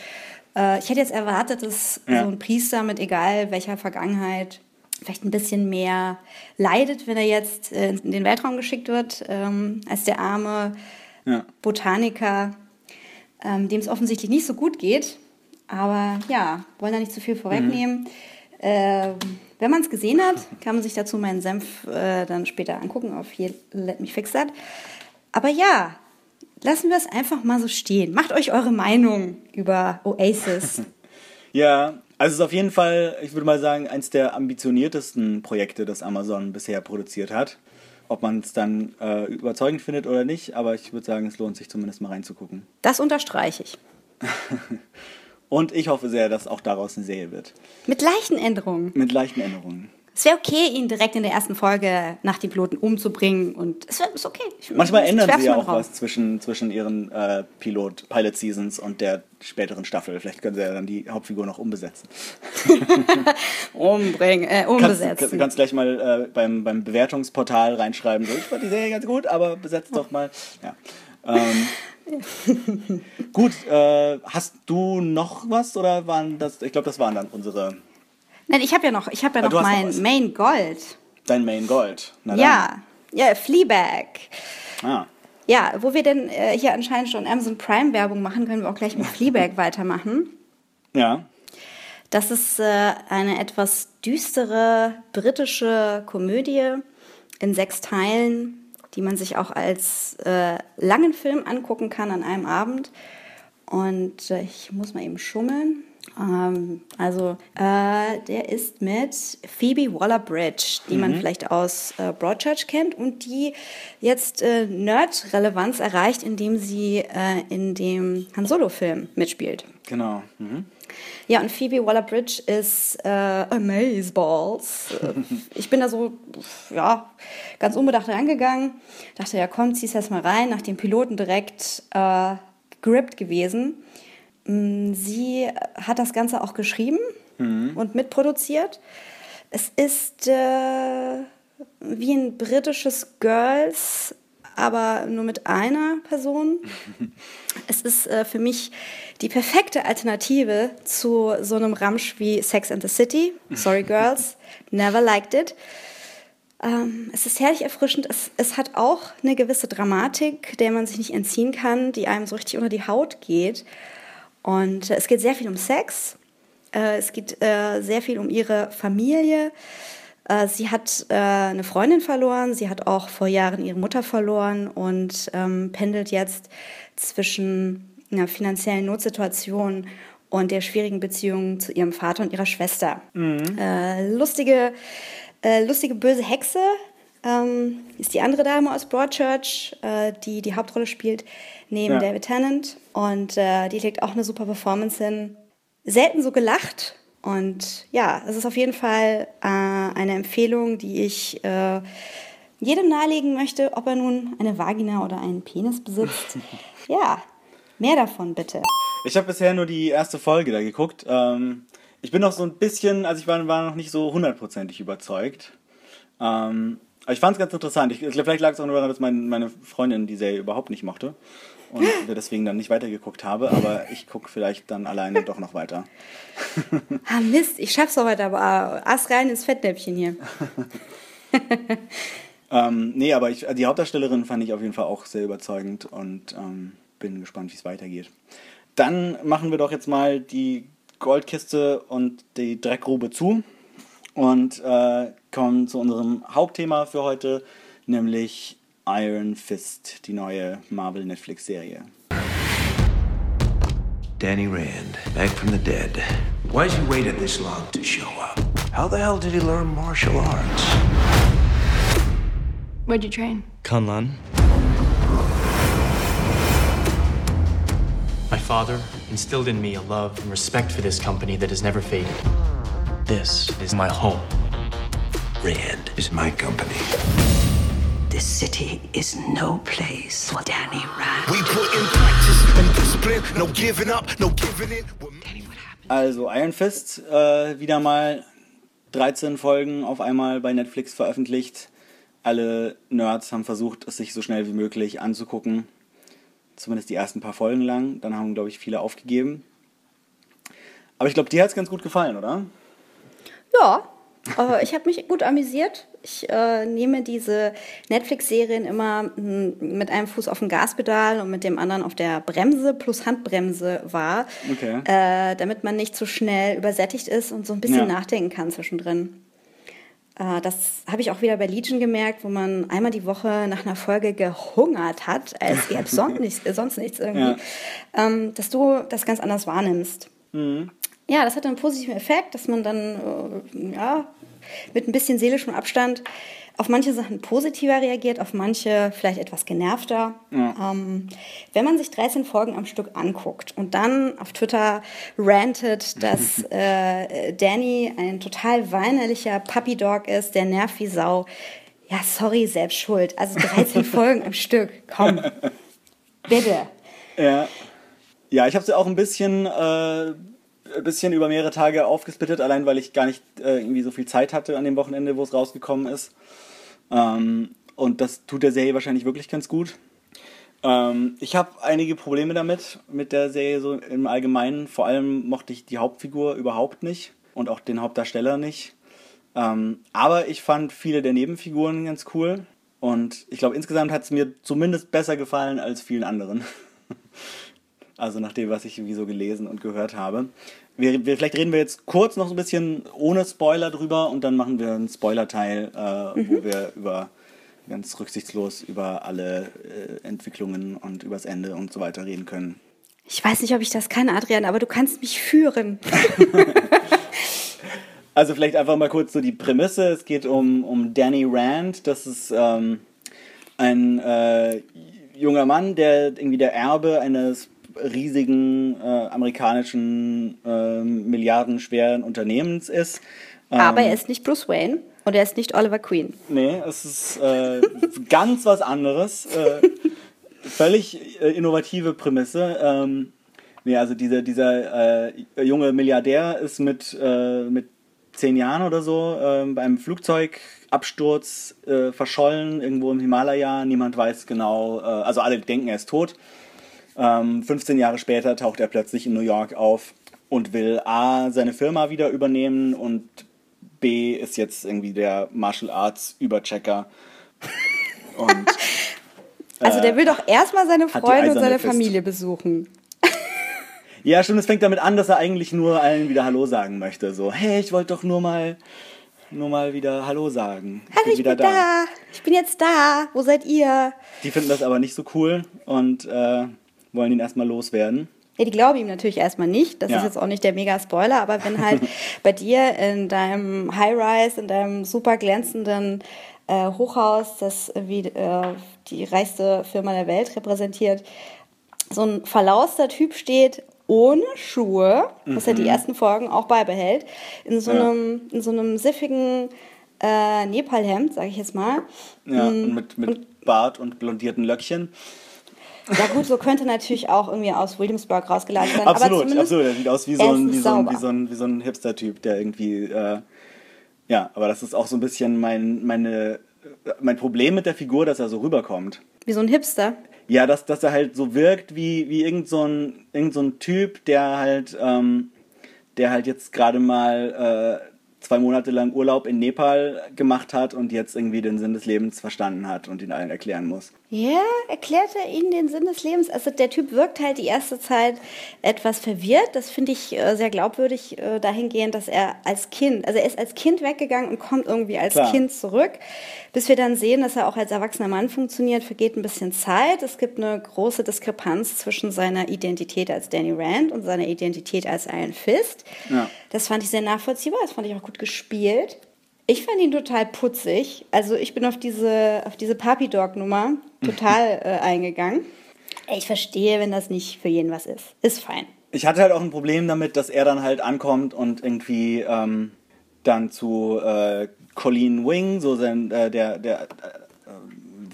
Äh, ich hätte jetzt erwartet, dass ja. so ein Priester mit egal welcher Vergangenheit vielleicht ein bisschen mehr leidet, wenn er jetzt äh, in den Weltraum geschickt wird, ähm, als der arme ja. Botaniker, ähm, dem es offensichtlich nicht so gut geht. Aber ja, wollen da nicht zu viel vorwegnehmen. Mhm. Äh, wenn man es gesehen hat, kann man sich dazu meinen Senf äh, dann später angucken auf hier Let Me Fix That. Aber ja, lassen wir es einfach mal so stehen. Macht euch eure Meinung über Oasis. <laughs> ja, also es ist auf jeden Fall, ich würde mal sagen, eines der ambitioniertesten Projekte, das Amazon bisher produziert hat. Ob man es dann äh, überzeugend findet oder nicht, aber ich würde sagen, es lohnt sich zumindest mal reinzugucken. Das unterstreiche ich. <laughs> Und ich hoffe sehr, dass auch daraus eine Serie wird. Mit leichten Änderungen. Mit leichten Änderungen. Es wäre okay, ihn direkt in der ersten Folge nach den Piloten umzubringen und es ist okay. Ich, Manchmal ich, ändern sie ja auch drauf. was zwischen, zwischen ihren äh, Pilot, Pilot Seasons und der späteren Staffel. Vielleicht können sie ja dann die Hauptfigur noch umbesetzen. <laughs> Umbringen, äh, umbesetzen. Kannst, du kannst gleich mal äh, beim, beim Bewertungsportal reinschreiben, so, ich fand die Serie ganz gut, aber besetzt doch mal. Ja. Ähm, <laughs> gut, äh, hast du noch was oder waren das, ich glaube, das waren dann unsere Nein, ich habe ja noch, ich habe ja Ah, noch noch mein was. Main Gold. Dein Main Gold. Na dann. Ja, ja, Fleabag. Ah. Ja, wo wir denn äh, hier anscheinend schon Amazon Prime Werbung machen, können wir auch gleich mit Fleabag <laughs> weitermachen. Ja. Das ist äh, eine etwas düstere britische Komödie in sechs Teilen, die man sich auch als äh, langen Film angucken kann an einem Abend. Und äh, ich muss mal eben schummeln. Ähm, also, äh, der ist mit Phoebe Waller-Bridge, die man vielleicht aus äh, Broadchurch kennt und die jetzt äh, Nerd-Relevanz erreicht, indem sie äh, in dem Han Solo-Film mitspielt. Genau. Mhm. Ja, und Phoebe Waller-Bridge ist äh, Amazeballs. <laughs> Ich bin da so, ja, ganz unbedacht reingegangen. Dachte, ja komm, zieh's erst mal rein. Nach dem Piloten direkt äh, grippt gewesen. Mm, Sie hat das Ganze auch geschrieben und mitproduziert. Es ist äh, wie ein britisches Girls, aber nur mit einer Person. <laughs> Es ist äh, für mich die perfekte Alternative zu so einem Ramsch wie Sex and the City. Sorry, <laughs> Girls, never liked it. Ähm, es ist herrlich erfrischend. Es, es hat auch eine gewisse Dramatik, der man sich nicht entziehen kann, die einem so richtig unter die Haut geht. Und äh, es geht sehr viel um Sex. Äh, es geht äh, sehr viel um ihre Familie. Sie hat eine Freundin verloren. Sie hat auch vor Jahren ihre Mutter verloren und ähm, pendelt jetzt zwischen einer finanziellen Notsituation und der schwierigen Beziehung zu ihrem Vater und ihrer Schwester. Äh, lustige, lustige böse Hexe ähm, ist die andere Dame aus Broadchurch, äh, die die Hauptrolle spielt, neben Ja. David Tennant. Und äh, die legt auch eine super Performance hin. Selten so gelacht. Und ja, es ist auf jeden Fall äh, eine Empfehlung, die ich äh, jedem nahelegen möchte, ob er nun eine Vagina oder einen Penis besitzt. <laughs> ja, mehr davon bitte. Ich habe bisher nur die erste Folge da geguckt. Ähm, ich bin noch so ein bisschen, also ich war, war noch nicht so hundertprozentig überzeugt. Ähm, aber ich fand es ganz interessant. Ich, vielleicht lag es auch nur daran, dass mein, meine Freundin die Serie überhaupt nicht mochte. Und <laughs> wir deswegen dann nicht weitergeguckt habe. Aber ich gucke vielleicht dann alleine doch noch weiter. <laughs> Ah, Mist, ich schaff's doch heute, aber ass rein ins Fettnäpfchen hier. <laughs> Ähm, nee, aber ich, die Hauptdarstellerin fand ich auf jeden Fall auch sehr überzeugend und ähm, bin gespannt, wie es weitergeht. Dann machen wir doch jetzt mal die Goldkiste und die Dreckgrube zu und äh, kommen zu unserem Hauptthema für heute, nämlich Iron Fist, die neue Marvel-Netflix-Serie. Danny Rand, back from the dead. Why's he waited this long to show up? How the hell did he learn martial arts? Where'd you train? Kunlun. My father instilled in me a love and respect for this company that has never faded. This is my home. Rand is my company. This city is no place for Danny Rand. We put in practice and discipline, no giving up, no giving in. Also Iron Fist, äh, wieder mal 13 Folgen auf einmal bei Netflix veröffentlicht. Alle Nerds haben versucht, es sich so schnell wie möglich anzugucken. Zumindest die ersten paar Folgen lang. Dann haben, glaube ich, viele aufgegeben. Aber ich glaube, dir hat es ganz gut gefallen, oder? Ja, aber ich habe mich gut amüsiert. Ich äh, nehme diese Netflix-Serien immer mm, mit einem Fuß auf dem Gaspedal und mit dem anderen auf der Bremse plus Handbremse wahr, Okay. äh, damit man nicht zu schnell übersättigt ist und so ein bisschen Ja. nachdenken kann zwischendrin. Äh, das habe ich auch wieder bei Legion gemerkt, wo man einmal die Woche nach einer Folge gehungert hat, als gäbe es <laughs> sonst nichts, sonst nichts irgendwie, ähm, dass du das ganz anders wahrnimmst. Ja, das hat einen positiven Effekt, dass man dann äh, ja, mit ein bisschen seelischem Abstand auf manche Sachen positiver reagiert, auf manche vielleicht etwas genervter. Ähm, wenn man sich 13 Folgen am Stück anguckt und dann auf Twitter rantet, dass <laughs> äh, Danny ein total weinerlicher Puppy Dog ist, der nervt wie Sau. Ja, sorry, selbst schuld. Also 13 <laughs> Folgen am Stück, komm. <laughs> Bitte. Ja. Ja, ich habe sie auch ein bisschen, äh, ein bisschen über mehrere Tage aufgesplittet, allein weil ich gar nicht äh, irgendwie so viel Zeit hatte an dem Wochenende, wo es rausgekommen ist. Ähm, und das tut der Serie wahrscheinlich wirklich ganz gut. Ähm, ich habe einige Probleme damit, mit der Serie so im Allgemeinen. Vor allem mochte ich die Hauptfigur überhaupt nicht. und auch den Hauptdarsteller nicht. Ähm, aber ich fand viele der Nebenfiguren ganz cool. Und ich glaube, insgesamt hat es mir zumindest besser gefallen als vielen anderen. <laughs> also nach dem, was ich irgendwie so gelesen und gehört habe. Wir, wir, vielleicht reden wir jetzt kurz noch so ein bisschen ohne Spoiler drüber und dann machen wir einen Spoiler-Teil, äh, mhm. wo wir über ganz rücksichtslos über alle äh, Entwicklungen und übers Ende und so weiter reden können. Ich weiß nicht, ob ich das kann, Adrian, aber du kannst mich führen. <laughs> also vielleicht einfach mal kurz so die Prämisse. Es geht um, um Danny Rand. Das ist ähm, ein äh, junger Mann, der irgendwie der Erbe eines riesigen äh, amerikanischen äh, milliardenschweren Unternehmens ist. Ähm, aber er ist nicht Bruce Wayne und er ist nicht Oliver Queen. Nee, es ist äh, <laughs> ganz was anderes. Äh, völlig äh, innovative Prämisse. Ähm, nee, also dieser, dieser äh, junge Milliardär ist mit, mit zehn Jahren oder so äh, beim Flugzeugabsturz äh, verschollen, irgendwo im Himalaya. Niemand weiß genau, äh, also alle denken, er ist tot. Ähm, 15 Jahre später taucht er plötzlich in New York auf und will A, seine Firma wieder übernehmen und B, ist jetzt irgendwie der Martial Arts Überchecker. Und <laughs> also der will doch erstmal seine Freunde und seine Fist. Familie besuchen. Ja, stimmt, es fängt damit an, dass er eigentlich nur allen wieder Hallo sagen möchte. So, hey, ich wollte doch nur mal, nur mal wieder Hallo sagen. Ich Hallo, bin ich wieder bin da. da. Ich bin jetzt da. Wo seid ihr? Die finden das aber nicht so cool und äh, wollen ihn erstmal loswerden. Ja, die glauben ihm natürlich erstmal nicht. Das ja. ist jetzt auch nicht der Mega-Spoiler, aber wenn halt <laughs> bei dir in deinem High-Rise, in deinem super glänzenden äh, Hochhaus, das wie äh, die reichste Firma der Welt repräsentiert, so ein verlauster Typ steht ohne Schuhe, was mhm. er die ersten Folgen auch beibehält, in so einem, ja. in so einem siffigen äh, Nepalhemd, sage ich jetzt mal. Ja, mm, und mit, mit und, Bart und blondierten Löckchen. Ja gut, so könnte natürlich auch irgendwie aus Williamsburg rausgeladen sein. Absolut, absolut. Er sieht aus wie so ein, wie so ein, wie so ein, wie so ein Hipster-Typ, der irgendwie... Äh, ja, aber das ist auch so ein bisschen mein, meine, mein Problem mit der Figur, dass er so rüberkommt. Wie so ein Hipster? Ja, dass, dass er halt so wirkt wie, wie irgend, so ein, irgend so ein Typ, der halt, ähm, der halt jetzt gerade mal äh, zwei Monate lang Urlaub in Nepal gemacht hat und jetzt irgendwie den Sinn des Lebens verstanden hat und ihn allen erklären muss. Ja, erklärt er ihnen den Sinn des Lebens? Also der Typ wirkt halt die erste Zeit etwas verwirrt. Das finde ich äh, sehr glaubwürdig äh, dahingehend, dass er als Kind, also er ist als Kind weggegangen und kommt irgendwie als Klar. Kind zurück. Bis wir dann sehen, dass er auch als erwachsener Mann funktioniert, vergeht ein bisschen Zeit. Es gibt eine große Diskrepanz zwischen seiner Identität als Danny Rand und seiner Identität als Iron Fist. Ja. Das fand ich sehr nachvollziehbar, das fand ich auch gut gespielt. Ich fand ihn total putzig. Also ich bin auf diese, auf diese Puppy Dog Nummer <laughs> total äh, eingegangen. Ich verstehe, wenn das nicht für jeden was ist. Ist fein. Ich hatte halt auch ein Problem damit, dass er dann halt ankommt und irgendwie ähm, dann zu äh, Colleen Wing, so sein, äh, der, der äh,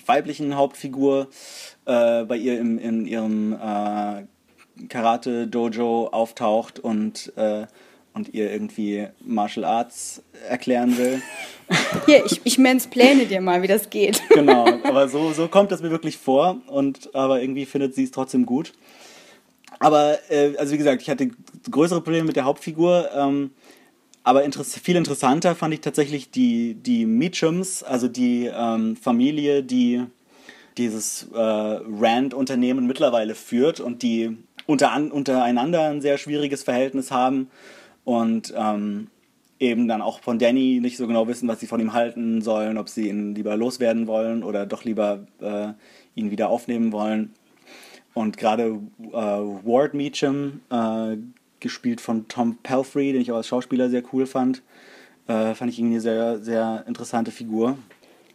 weiblichen Hauptfigur, äh, bei ihr im, in ihrem äh, Karate-Dojo auftaucht und und ihr irgendwie Martial Arts erklären will. <laughs> Hier, ich, ich mansplane dir mal, wie das geht. <laughs> Genau, aber so, so kommt es mir wirklich vor und aber irgendwie findet sie es trotzdem gut. Aber, äh, also wie gesagt, ich hatte größere Probleme mit der Hauptfigur, ähm, aber interess viel interessanter fand ich tatsächlich die, die Meachums, also die ähm, Familie, die dieses äh, Rand-Unternehmen mittlerweile führt und die unter, untereinander ein sehr schwieriges Verhältnis haben und ähm, eben dann auch von Danny nicht so genau wissen, was sie von ihm halten sollen, ob sie ihn lieber loswerden wollen oder doch lieber äh, ihn wieder aufnehmen wollen. Und gerade äh, Ward Meacham, äh, gespielt von Tom Pelfrey, den ich auch als Schauspieler sehr cool fand, äh, fand ich irgendwie eine sehr, sehr interessante Figur.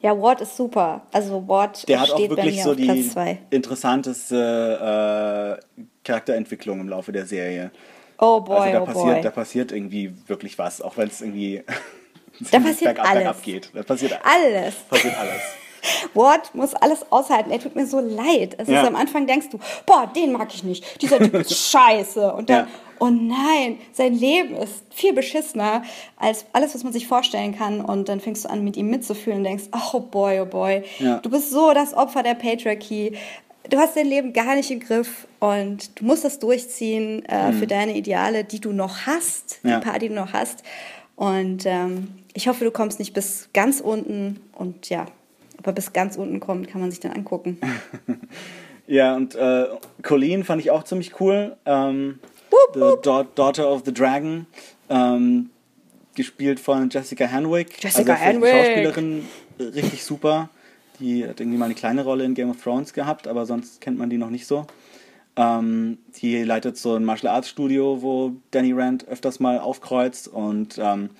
Ja, Ward ist super. Also Ward Der hat auch wirklich so die interessanteste äh, Charakterentwicklung im Laufe der Serie. Oh boy, also da oh passiert, boy. Da passiert irgendwie wirklich was, auch wenn es irgendwie <laughs> da passiert bergab, alles. bergab geht. Da passiert alles. Passiert alles. Ward muss alles aushalten. Er tut mir so leid. Es ja. ist am Anfang denkst du, boah, den mag ich nicht. Dieser Typ ist <laughs> scheiße. Und dann, ja. oh nein, sein Leben ist viel beschissener als alles, was man sich vorstellen kann. Und dann fängst du an, mit ihm mitzufühlen und denkst, oh boy, oh boy, ja. du bist so das Opfer der Patriarchy du hast dein Leben gar nicht im Griff und du musst das durchziehen äh, für deine Ideale, die du noch hast, Ja. die paar, die du noch hast. Und ähm, ich hoffe, du kommst nicht bis ganz unten und ja, ob er bis ganz unten kommt, kann man sich dann angucken. <laughs> Ja, und äh, Colleen fand ich auch ziemlich cool. Ähm, the Da- Daughter of the Dragon. Ähm, gespielt von Jessica Henwick. Jessica also, die. Schauspielerin äh, richtig super. Die hat irgendwie mal eine kleine Rolle in Game of Thrones gehabt, aber sonst kennt man die noch nicht so. Ähm, die leitet so ein Martial Arts Studio, wo Danny Rand öfters mal aufkreuzt und ähm,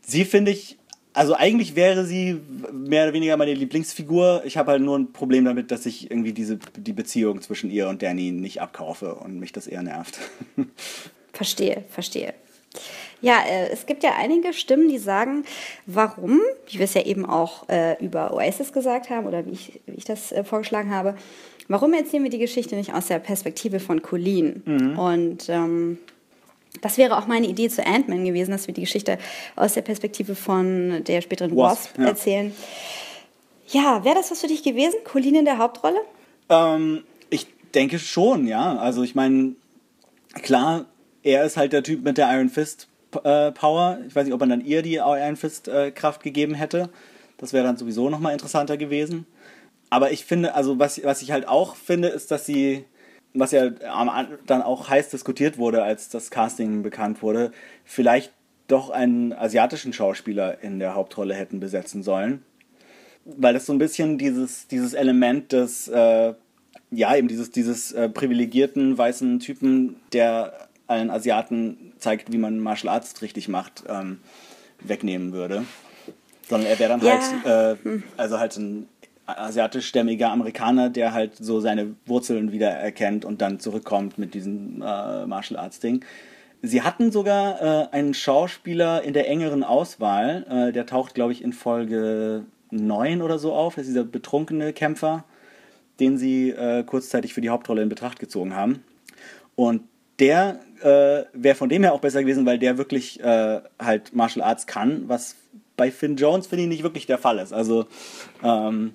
sie finde ich, also eigentlich wäre sie mehr oder weniger meine Lieblingsfigur. Ich habe halt nur ein Problem damit, dass ich irgendwie diese die Beziehung zwischen ihr und Danny nicht abkaufe und mich das eher nervt. <laughs> Verstehe, verstehe. Ja, äh, es gibt ja einige Stimmen, die sagen, warum, wie wir es ja eben auch äh, über Oasis gesagt haben oder wie ich, wie ich das äh, vorgeschlagen habe, warum erzählen wir die Geschichte nicht aus der Perspektive von Colleen? Und ähm, das wäre auch meine Idee zu Ant-Man gewesen, dass wir die Geschichte aus der Perspektive von der späteren Wasp, Wasp, ja. erzählen. Ja, wäre das was für dich gewesen? Colleen in der Hauptrolle? Ähm, ich denke schon, ja. Also ich meine, klar, er ist halt der Typ mit der Iron Fist äh, Power. Ich weiß nicht, ob man dann ihr die Iron Fist äh, Kraft gegeben hätte. Das wäre dann sowieso nochmal interessanter gewesen. Aber ich finde, also was, was ich halt auch finde, ist, dass sie, was ja dann auch heiß diskutiert wurde, als das Casting bekannt wurde, vielleicht doch einen asiatischen Schauspieler in der Hauptrolle hätten besetzen sollen weil das so ein bisschen dieses, dieses Element des, äh, ja, eben dieses, dieses äh, privilegierten weißen Typen, der allen Asiaten zeigt, wie man Martial Arts richtig macht, ähm, wegnehmen würde. Sondern er wäre dann Ja. halt, äh, also halt ein asiatischstämmiger Amerikaner, der halt so seine Wurzeln wieder erkennt und dann zurückkommt mit diesem äh, Martial Arts Ding. Sie hatten sogar äh, einen Schauspieler in der engeren Auswahl, äh, der taucht, glaube ich, in Folge 9 oder so auf. Das ist dieser betrunkene Kämpfer, den sie äh, kurzzeitig für die Hauptrolle in Betracht gezogen haben. Und der äh, wäre von dem her auch besser gewesen, weil der wirklich äh, halt Martial Arts kann, was bei Finn Jones, finde ich, nicht wirklich der Fall ist. Also ähm,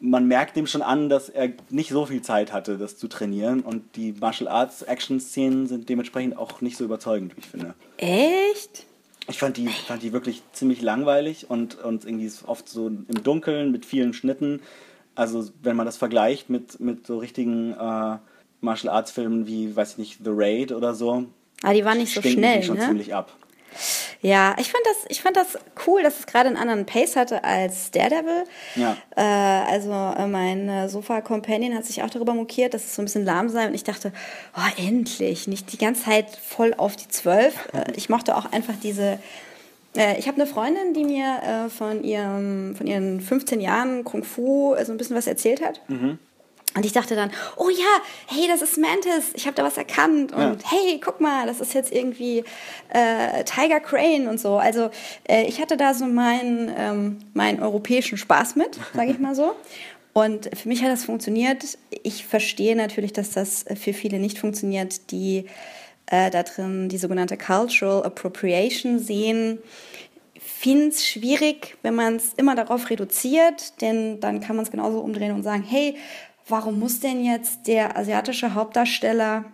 man merkt dem schon an, dass er nicht so viel Zeit hatte, das zu trainieren. Und die Martial Arts Action-Szenen sind dementsprechend auch nicht so überzeugend, wie ich finde. Echt? Ich fand die, fand die wirklich ziemlich langweilig und, und irgendwie ist oft so im Dunkeln mit vielen Schnitten. Also wenn man das vergleicht mit, mit so richtigen äh, Martial Arts Filmen wie, weiß ich nicht, The Raid oder so, Aber die waren nicht so schnell, die schon ne? ziemlich ab. Ja, ich fand das, ich fand das cool, dass es gerade einen anderen Pace hatte als Daredevil. Ja. Äh, also äh, mein äh, Sofa-Companion hat sich auch darüber mokiert, dass es so ein bisschen lahm sei. Und ich dachte, oh, endlich, nicht die ganze Zeit voll auf die Zwölf. Äh, ich mochte auch einfach diese... Äh, ich habe eine Freundin, die mir äh, von, ihrem, von ihren 15 Jahren Kung Fu so ein bisschen was erzählt hat. Und ich dachte dann, oh ja, hey, das ist Mantis, ich habe da was erkannt. Und hey, guck mal, das ist jetzt irgendwie äh, Tiger Crane und so. Also äh, ich hatte da so meinen, ähm, meinen europäischen Spaß mit, sage ich mal so. Und für mich hat das funktioniert. Ich verstehe natürlich, dass das für viele nicht funktioniert, die äh, da drin die sogenannte Cultural Appropriation sehen finde es schwierig, wenn man es immer darauf reduziert, denn dann kann man es genauso umdrehen und sagen, hey, warum muss denn jetzt der asiatische Hauptdarsteller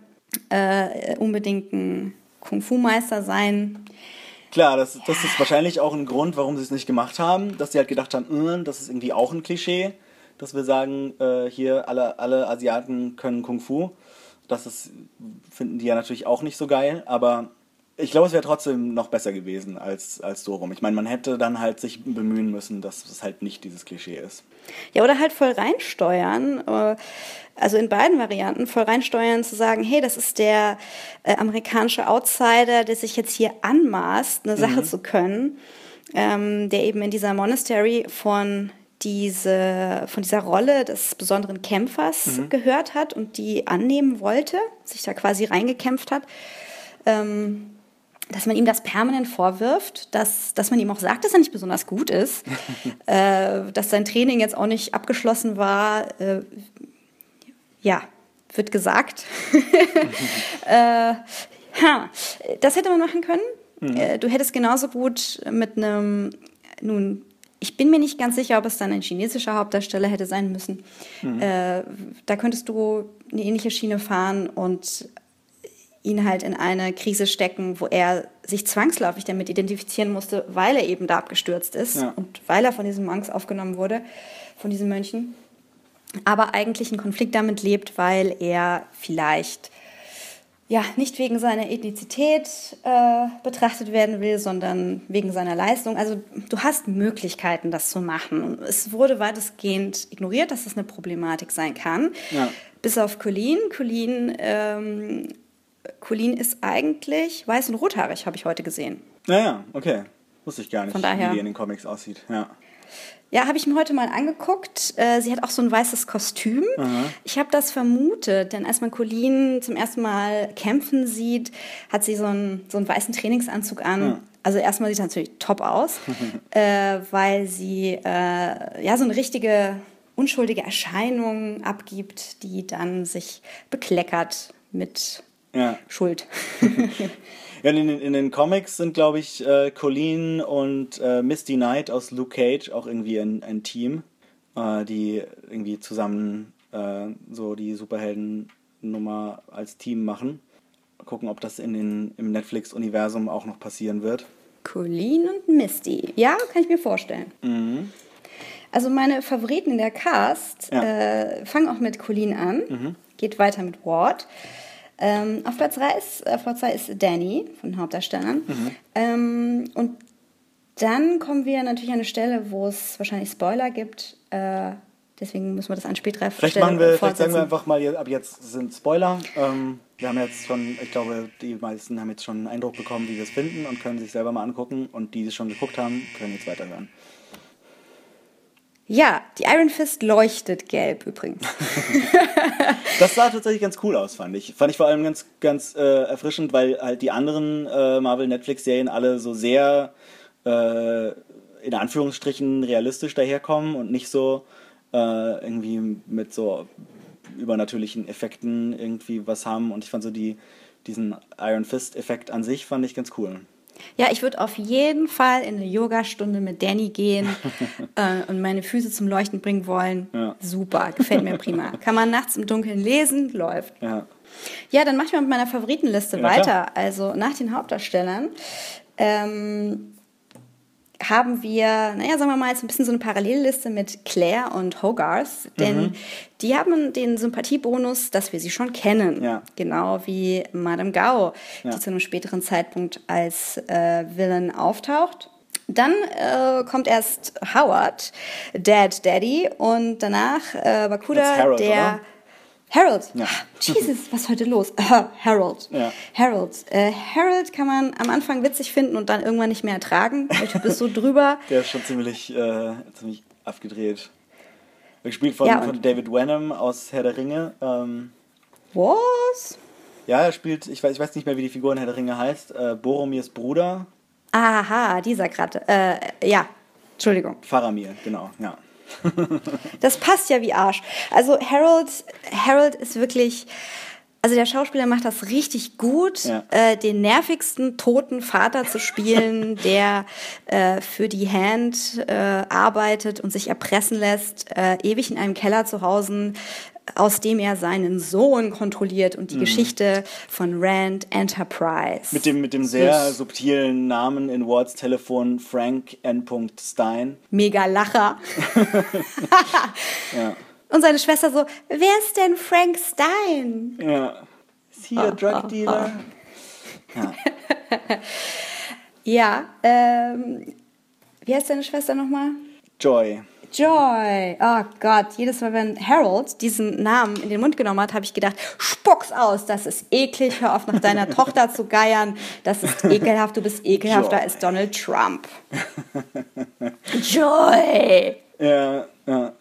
äh, unbedingt ein Kung-Fu-Meister sein? Klar, das, das ist wahrscheinlich auch ein Grund, warum sie es nicht gemacht haben, dass sie halt gedacht haben, "Mm, das ist irgendwie auch ein Klischee, dass wir sagen, äh, hier alle, alle Asiaten können Kung Fu. Das ist, finden die ja natürlich auch nicht so geil, aber ich glaube, es wäre trotzdem noch besser gewesen als, als so rum. Ich meine, man hätte dann halt sich bemühen müssen, dass es halt nicht dieses Klischee ist. Ja, oder halt voll reinsteuern, äh, also in beiden Varianten, voll reinsteuern, zu sagen, hey, das ist der äh, amerikanische Outsider, der sich jetzt hier anmaßt, eine Sache zu können, ähm, der eben in dieser Monastery von diese, von dieser Rolle des besonderen Kämpfers gehört hat und die annehmen wollte, sich da quasi reingekämpft hat. Ähm, dass man ihm das permanent vorwirft, dass, dass man ihm auch sagt, dass er nicht besonders gut ist, <laughs> äh, dass sein Training jetzt auch nicht abgeschlossen war. Äh, ja, wird gesagt. <laughs> äh, ha, das hätte man machen können. Äh, du hättest genauso gut mit einem, nun, Ich bin mir nicht ganz sicher, ob es dann ein chinesischer Hauptdarsteller hätte sein müssen. Äh, da könntest du eine ähnliche Schiene fahren und ihn halt in eine Krise stecken, wo er sich zwangsläufig damit identifizieren musste, weil er eben da abgestürzt ist Ja. und weil er von diesen Monks aufgenommen wurde, von diesen Mönchen. Aber eigentlich einen Konflikt damit lebt, weil er vielleicht ja, nicht wegen seiner Ethnizität äh, betrachtet werden will, sondern wegen seiner Leistung. Also du hast Möglichkeiten, das zu machen. Es wurde weitestgehend ignoriert, dass das eine Problematik sein kann. Ja. Bis auf Colleen. Colleen, ähm, Colleen ist eigentlich weiß und rothaarig, habe ich heute gesehen. Naja, okay. Wusste ich gar nicht, Von daher- wie die in den Comics aussieht. Ja. Ja, habe ich mir heute mal angeguckt. Äh, sie hat auch so ein weißes Kostüm. Ich habe das vermutet, denn als man Colleen zum ersten Mal kämpfen sieht, hat sie so einen, so einen weißen Trainingsanzug an. Also erstmal sieht sie natürlich top aus, <laughs> äh, weil sie äh, ja so eine richtige unschuldige Erscheinung abgibt, die dann sich bekleckert mit Ja. Schuld. <laughs> Ja, in, den- in den Comics sind, glaube ich, äh, Colleen und äh, Misty Knight aus Luke Cage auch irgendwie ein, ein Team, äh, die irgendwie zusammen äh, so die Superhelden-Nummer als Team machen. Gucken, ob das in den, im Netflix-Universum auch noch passieren wird. Colleen und Misty. Ja, kann ich mir vorstellen. Also meine Favoriten in der Cast Ja. äh, fangen auch mit Colleen an, geht weiter mit Ward. Ähm, auf Platz 3 ist, auf Platz 2 ist Danny von den Hauptdarstellern. Ähm, und dann kommen wir natürlich an eine Stelle, wo es wahrscheinlich Spoiler gibt. Äh, deswegen müssen wir das an späterer Vielleicht Stelle machen wir, vielleicht sagen wir einfach mal, ab jetzt sind Spoiler. Ähm, wir haben jetzt schon, ich glaube, die meisten haben jetzt schon einen Eindruck bekommen, wie wir es finden und können sich selber mal angucken. Und die, die es schon geguckt haben, können jetzt weiterhören. Ja, die Iron Fist leuchtet gelb übrigens. <laughs> Das sah tatsächlich ganz cool aus, fand ich. Fand ich vor allem ganz, ganz äh, erfrischend, weil halt die anderen äh, Marvel-Netflix-Serien alle so sehr äh, in Anführungsstrichen realistisch daherkommen und nicht so äh, irgendwie mit so übernatürlichen Effekten irgendwie was haben. Und ich fand so die, diesen Iron Fist-Effekt an sich fand ich ganz cool. Ja, ich würde auf jeden Fall in eine Yogastunde mit Danny gehen <laughs> äh, und meine Füße zum Leuchten bringen wollen. Ja. Super, gefällt mir prima. <laughs> Kann man nachts im Dunkeln lesen, läuft. Ja. Ja, dann mach ich mal mit meiner Favoritenliste Ja, weiter. klar. Also nach den Hauptdarstellern ähm, haben wir, naja, sagen wir mal, jetzt ein bisschen so eine Parallelliste mit Claire und Hogarth, denn Mhm. die haben den Sympathiebonus, dass wir sie schon kennen. Ja. Genau wie Madame Gao, Ja. die zu einem späteren Zeitpunkt als äh, Villain auftaucht. Dann äh, kommt erst Howard, Dad Daddy, und danach äh, Bakuda, Harold, der. oder? Harold. Ja. Jesus, was ist heute los? Harold. Ja. Harold. Äh, Harold kann man am Anfang witzig finden und dann irgendwann nicht mehr ertragen. Der Typ ist so drüber. <laughs> Der ist schon ziemlich, äh, ziemlich abgedreht. Gespielt von, Ja, von David Wenham aus Herr der Ringe. Ähm, Was? Ja, er spielt, ich weiß, ich weiß nicht mehr, wie die Figur in Herr der Ringe heißt, äh, Boromirs Bruder, Aha, dieser gerade. Äh, ja, Entschuldigung. Faramir, genau, ja. Das passt ja wie Arsch. Also Harold, Harold ist wirklich, also der Schauspieler macht das richtig gut, Ja. äh, den nervigsten toten Vater zu spielen, <laughs> der äh, für die Hand äh, arbeitet und sich erpressen lässt, äh, ewig in einem Keller zu Hause, aus dem er seinen Sohn kontrolliert und die Geschichte von Rand Enterprise. Mhm. Mit dem, mit dem sehr Ist subtilen Namen in Wards Telefon Frank N. Stein. Mega Lacher. <laughs> <laughs> Ja. Und seine Schwester so, wer ist denn Frank Stein? ja. Ist hier Drug Dealer? <laughs> Ja, ähm, wie heißt deine Schwester nochmal? Joy. Joy. Oh Gott, jedes Mal, wenn Harold diesen Namen in den Mund genommen hat, habe ich gedacht, spuck's aus, das ist eklig, hör auf nach deiner <laughs> Tochter zu geiern, das ist ekelhaft, du bist ekelhafter Joy. als Donald Trump. Joy. Ja, ja.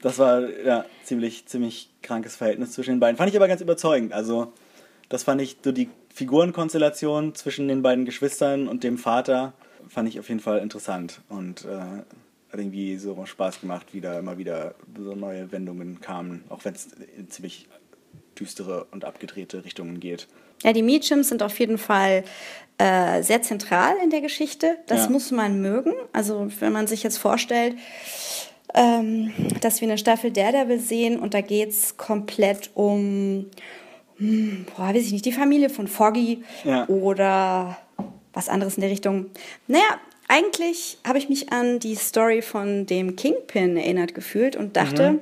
Das war ja ziemlich, ziemlich krankes Verhältnis zwischen den beiden. Fand ich aber ganz überzeugend. Also, das fand ich so die Figurenkonstellation zwischen den beiden Geschwistern und dem Vater fand ich auf jeden Fall interessant und äh, hat irgendwie so Spaß gemacht, wie da immer wieder so neue Wendungen kamen, auch wenn es in ziemlich düstere und abgedrehte Richtungen geht. Ja, die Meachums sind auf jeden Fall äh, sehr zentral in der Geschichte. Das Ja. muss man mögen. Also wenn man sich jetzt vorstellt, ähm, dass wir eine Staffel Daredevil sehen und da geht's komplett um, hm, boah, weiß ich nicht, die Familie von Foggy Ja. oder was anderes in der Richtung. Naja, eigentlich habe ich mich an die Story von dem Kingpin erinnert gefühlt und dachte, Mhm.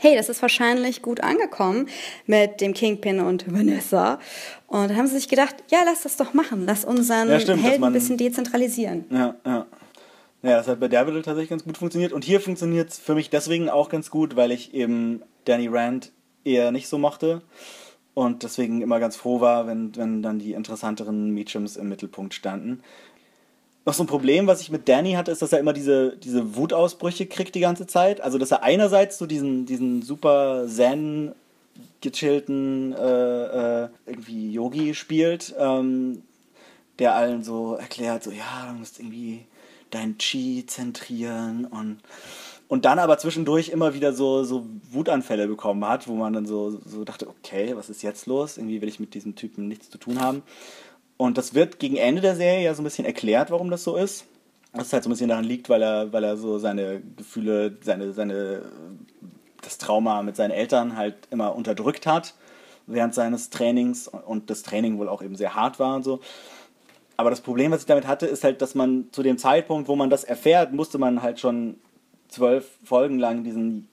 hey, das ist wahrscheinlich gut angekommen mit dem Kingpin und Vanessa. Und dann haben sie sich gedacht, ja, lass das doch machen. Lass unseren Ja, stimmt, Helden ein bisschen dezentralisieren. Ja, ja. Ja, das hat bei Daredevil tatsächlich ganz gut funktioniert. Und hier funktioniert es für mich deswegen auch ganz gut, weil ich eben Danny Rand eher nicht so mochte. Und deswegen immer ganz froh war, wenn, wenn dann die interessanteren Meachums im Mittelpunkt standen. Noch so ein Problem, was ich mit Danny hatte, ist, dass er immer diese, diese Wutausbrüche kriegt die ganze Zeit. Also, dass er einerseits so diesen, diesen super zen gechillten äh, äh, irgendwie Yogi spielt, ähm, der allen so erklärt, so ja, du musst irgendwie dein Chi zentrieren und und dann aber zwischendurch immer wieder so, so Wutanfälle bekommen hat, wo man dann so, so dachte, okay, was ist jetzt los? Irgendwie will ich mit diesem Typen nichts zu tun haben. Und das wird gegen Ende der Serie ja so ein bisschen erklärt, warum das so ist. Was halt so ein bisschen daran liegt, weil er, weil er so seine Gefühle, seine, seine, das Trauma mit seinen Eltern halt immer unterdrückt hat während seines Trainings und das Training wohl auch eben sehr hart war und so. Aber das Problem, was ich damit hatte, ist halt, dass man zu dem Zeitpunkt, wo man das erfährt, musste man halt schon zwölf Folgen lang diesen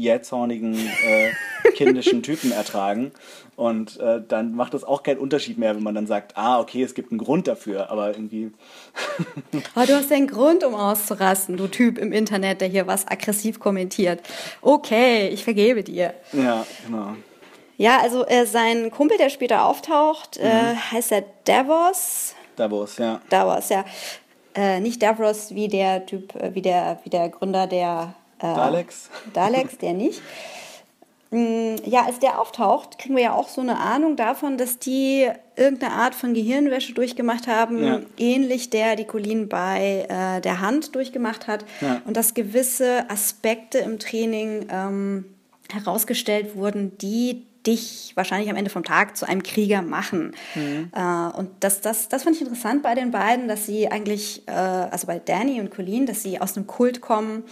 jähzornigen, äh, kindischen Typen ertragen. Und äh, dann macht das auch keinen Unterschied mehr, wenn man dann sagt, ah, okay, es gibt einen Grund dafür, aber irgendwie, <laughs> Oh, du hast einen Grund, um auszurasten, du Typ im Internet, der hier was aggressiv kommentiert. Okay, ich vergebe dir. ja, genau. Ja, also äh, sein Kumpel, der später auftaucht, äh, Mhm. heißt er Davos. Davos, ja. Davos, ja. Äh, nicht Davros wie der Typ, äh, wie der, wie der Gründer der äh, Daleks. Daleks, der nicht. Mm, Ja, als der auftaucht, kriegen wir ja auch so eine Ahnung davon, dass die irgendeine Art von Gehirnwäsche durchgemacht haben, Ja. ähnlich der, die Colleen bei äh, der Hand durchgemacht hat. Ja. Und dass gewisse Aspekte im Training ähm, herausgestellt wurden, die dich wahrscheinlich am Ende vom Tag zu einem Krieger machen. Äh, und das, das, das fand ich interessant bei den beiden, dass sie eigentlich, äh, also bei Danny und Colleen, dass sie aus einem Kult kommen,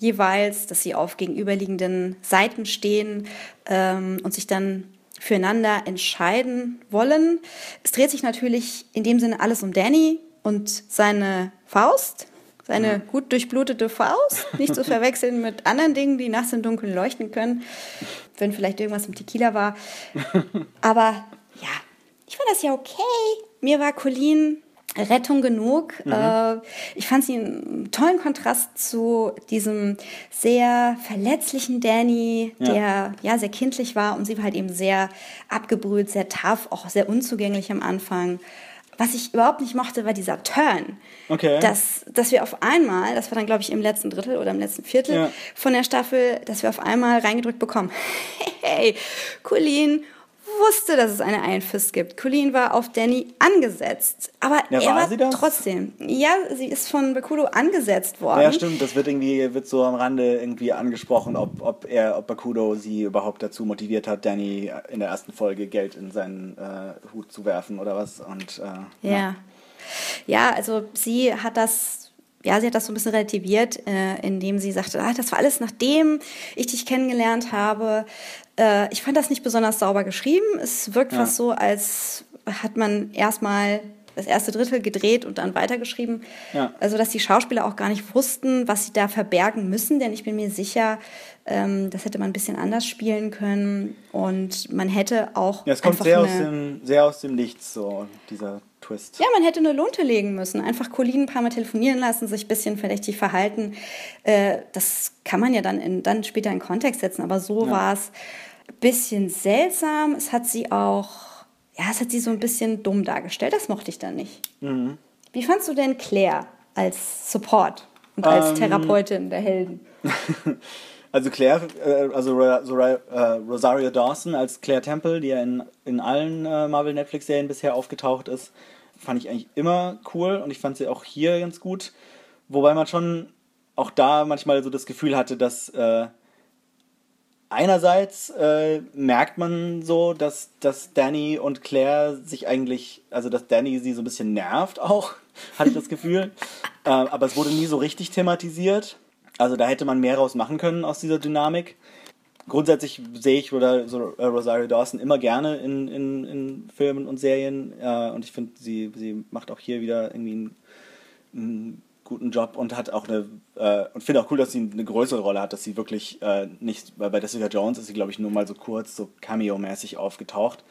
jeweils, dass sie auf gegenüberliegenden Seiten stehen ähm, und sich dann füreinander entscheiden wollen. Es dreht sich natürlich in dem Sinne alles um Danny und seine Faust, seine gut durchblutete Faust, nicht zu <laughs> verwechseln mit anderen Dingen, die nachts im Dunkeln leuchten können, wenn vielleicht irgendwas im Tequila war. <laughs> Aber ja, ich fand das ja okay. Mir war Colleen Rettung genug. Äh, ich fand sie einen tollen Kontrast zu diesem sehr verletzlichen Danny, Ja. der ja sehr kindlich war und sie war halt eben sehr abgebrüht, sehr tough, auch sehr unzugänglich am Anfang. Was ich überhaupt nicht mochte, war dieser Turn. Okay. Dass, dass wir auf einmal, das war dann glaube ich im letzten Drittel oder im letzten Viertel Ja. von der Staffel, dass wir auf einmal reingedrückt bekommen. <laughs> Hey, Colleen wusste, dass es eine Iron Fist gibt. Colleen war auf Danny angesetzt. Aber Ja, er war war sie das? trotzdem. Ja, sie ist von Bakudo angesetzt worden. Ja, stimmt, das wird irgendwie, wird so am Rande irgendwie angesprochen, ob, ob er, ob Bakudo sie überhaupt dazu motiviert hat, Danny in der ersten Folge Geld in seinen äh, Hut zu werfen oder was. Und äh, Ja. Ja, also sie hat das, ja, sie hat das so ein bisschen relativiert, äh, indem sie sagte, ah, das war alles nachdem ich dich kennengelernt habe. Äh, ich fand das nicht besonders sauber geschrieben. Es wirkt Ja. fast so, als hat man erstmal das erste Drittel gedreht und dann weitergeschrieben. Ja. Also, dass die Schauspieler auch gar nicht wussten, was sie da verbergen müssen, denn ich bin mir sicher, ähm, das hätte man ein bisschen anders spielen können und man hätte auch ja, es kommt sehr aus, dem, sehr aus dem Nichts, so dieser Twist. ja, man hätte eine Lunte legen müssen. Einfach Colleen ein paar Mal telefonieren lassen, sich ein bisschen verdächtig verhalten. Äh, das kann man ja dann, in, dann später in Kontext setzen. Aber so war es bisschen seltsam. Es hat sie auch, ja, es hat sie so ein bisschen dumm dargestellt. Das mochte ich dann nicht. Wie fandst du denn Claire als Support und als Therapeutin der Helden? <laughs> Also Claire, äh, also äh, Rosario Dawson als Claire Temple, die ja in, in allen äh, Marvel Netflix Serien bisher aufgetaucht ist, fand ich eigentlich immer cool und ich fand sie auch hier ganz gut. Wobei man schon auch da manchmal so das Gefühl hatte, dass, äh, einerseits äh, merkt man so, dass, dass Danny und Claire sich eigentlich, also dass Danny sie so ein bisschen nervt auch, <laughs> hatte ich das Gefühl. <laughs> äh, aber es wurde nie so richtig thematisiert. Also da hätte man mehr raus machen können aus dieser Dynamik. Grundsätzlich sehe ich äh, Rosario Dawson immer gerne in, in, in Filmen und Serien. Äh, und ich finde, sie, sie macht auch hier wieder irgendwie einen, einen guten Job und hat auch eine äh, und finde auch cool, dass sie eine größere Rolle hat, dass sie wirklich äh, nicht, weil bei Jessica Jones ist sie glaube ich nur mal so kurz so Cameo-mäßig aufgetaucht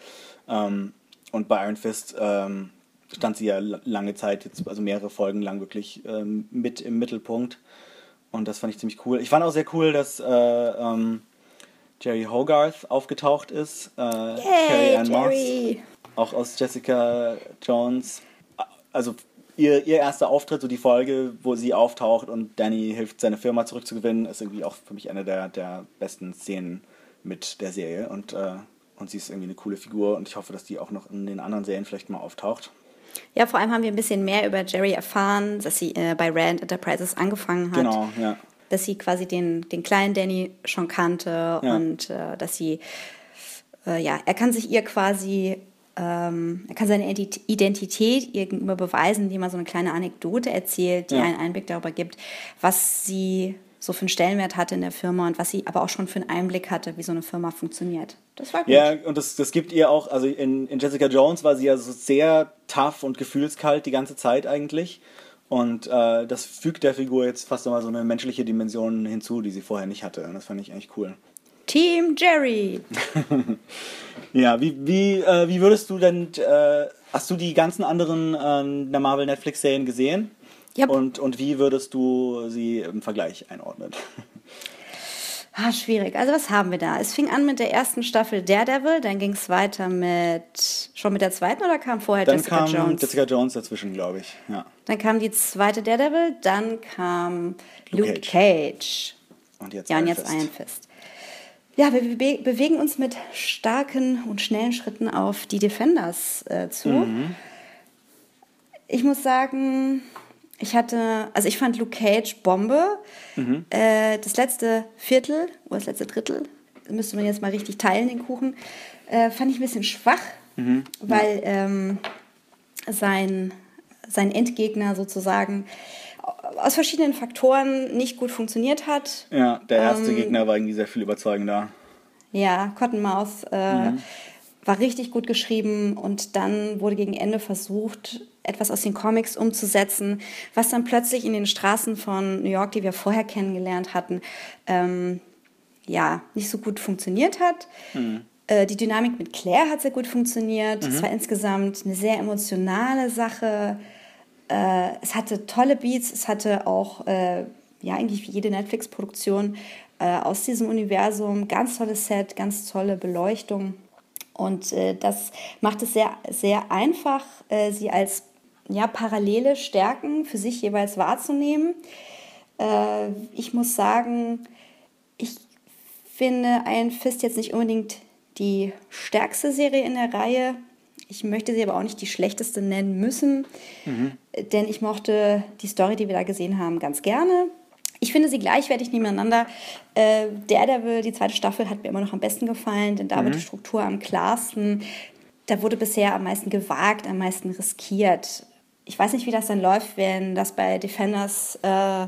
ähm, und bei Iron Fist ähm, stand sie ja lange Zeit jetzt also mehrere Folgen lang wirklich ähm, mit im Mittelpunkt und das fand ich ziemlich cool. Ich fand auch sehr cool, dass äh, ähm, Jerry Hogarth aufgetaucht ist, äh, Yay, Carrie Ann Moss, auch aus Jessica Jones. Also ihr, ihr erster Auftritt, so die Folge, wo sie auftaucht und Danny hilft, seine Firma zurückzugewinnen, ist irgendwie auch für mich eine der, der besten Szenen mit der Serie. Und, äh, und sie ist irgendwie eine coole Figur und ich hoffe, dass die auch noch in den anderen Serien vielleicht mal auftaucht. Ja, vor allem haben wir ein bisschen mehr über Jerry erfahren, dass sie äh, bei Rand Enterprises angefangen hat. Genau, ja. Dass sie quasi den, den kleinen Danny schon kannte Ja. und äh, dass sie, äh, ja, er kann sich ihr quasi, ähm, er kann seine Ident- Identität ihr gegenüber beweisen, indem er so eine kleine Anekdote erzählt, die Ja. einen Einblick darüber gibt, was sie so für einen Stellenwert hatte in der Firma und was sie aber auch schon für einen Einblick hatte, wie so eine Firma funktioniert. Das war gut. Ja, und das, das gibt ihr auch, also in, in Jessica Jones war sie ja so sehr tough und gefühlskalt die ganze Zeit eigentlich. Und äh, das fügt der Figur jetzt fast nochmal so eine menschliche Dimension hinzu, die sie vorher nicht hatte. Und das fand ich eigentlich cool. Team Jerry! <laughs> Ja, wie, wie, äh, wie würdest du denn, äh, hast du die ganzen anderen ähm, der Marvel Netflix-Serien gesehen? Yep. Und, und wie würdest du sie im Vergleich einordnen? Ah, schwierig. Also was haben wir da? Es fing an mit der ersten Staffel Daredevil, dann ging es weiter mit, schon mit der zweiten oder kam vorher Dann Jessica kam Jones? Jessica Jones dazwischen, glaube ich. Ja. Dann kam die zweite Daredevil, dann kam Luke Luke, Cage. Und jetzt Ja, und jetzt. Iron Fist. Ja, wir be bewegen uns mit starken und schnellen Schritten auf die Defenders äh, zu. Mhm. Ich muss sagen, ich hatte, also ich fand Luke Cage Bombe. Mhm. Äh, das letzte Viertel oder das letzte Drittel, müsste man jetzt mal richtig teilen, den Kuchen, äh, fand ich ein bisschen schwach, Mhm. weil ähm, sein, sein Endgegner sozusagen aus verschiedenen Faktoren nicht gut funktioniert hat. Ja, der erste Ähm, Gegner war irgendwie sehr viel überzeugender. Ja, Cottonmouth äh, war richtig gut geschrieben und dann wurde gegen Ende versucht, etwas aus den Comics umzusetzen, was dann plötzlich in den Straßen von New York, die wir vorher kennengelernt hatten, ähm, ja, nicht so gut funktioniert hat. Äh, die Dynamik mit Claire hat sehr gut funktioniert. Es war insgesamt eine sehr emotionale Sache. Äh, es hatte tolle Beats, es hatte auch, äh, ja, eigentlich wie jede Netflix-Produktion äh, aus diesem Universum, ganz tolles Set, ganz tolle Beleuchtung. Und äh, das macht es sehr, sehr einfach, äh, sie als ja, parallele Stärken für sich jeweils wahrzunehmen. Äh, ich muss sagen, ich finde Iron Fist jetzt nicht unbedingt die stärkste Serie in der Reihe. Ich möchte sie aber auch nicht die schlechteste nennen müssen, denn ich mochte die Story, die wir da gesehen haben, ganz gerne. Ich finde sie gleichwertig nebeneinander. Äh, Daredevil, die zweite Staffel, hat mir immer noch am besten gefallen, denn da war die Struktur am klarsten. Da wurde bisher am meisten gewagt, am meisten riskiert. Ich weiß nicht, wie das dann läuft, wenn das bei Defenders äh,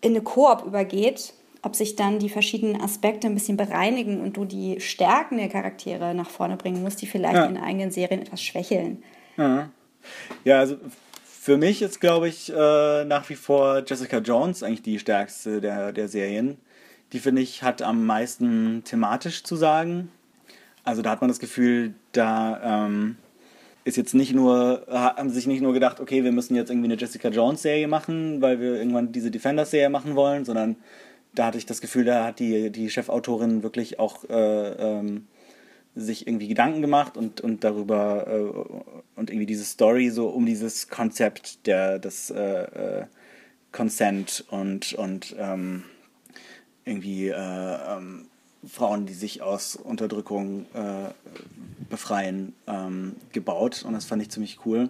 in eine Koop übergeht, ob sich dann die verschiedenen Aspekte ein bisschen bereinigen und du die Stärken der Charaktere nach vorne bringen musst, die vielleicht Ja. in eigenen Serien etwas schwächeln. Ja, also für mich ist, glaube ich, äh, nach wie vor Jessica Jones eigentlich die stärkste der, der Serien. Die, finde ich, hat am meisten thematisch zu sagen. Also da hat man das Gefühl, da ähm, ist jetzt nicht nur, haben sich nicht nur gedacht, okay, wir müssen jetzt irgendwie eine Jessica Jones-Serie machen, weil wir irgendwann diese Defenders-Serie machen wollen, sondern da hatte ich das Gefühl, da hat die, die Chefautorin wirklich auch äh, ähm, sich irgendwie Gedanken gemacht und, und darüber äh, und irgendwie diese Story so um dieses Konzept der des äh, äh, Consent und und ähm, irgendwie äh, ähm, Frauen, die sich aus Unterdrückung äh, befreien, ähm, gebaut und das fand ich ziemlich cool.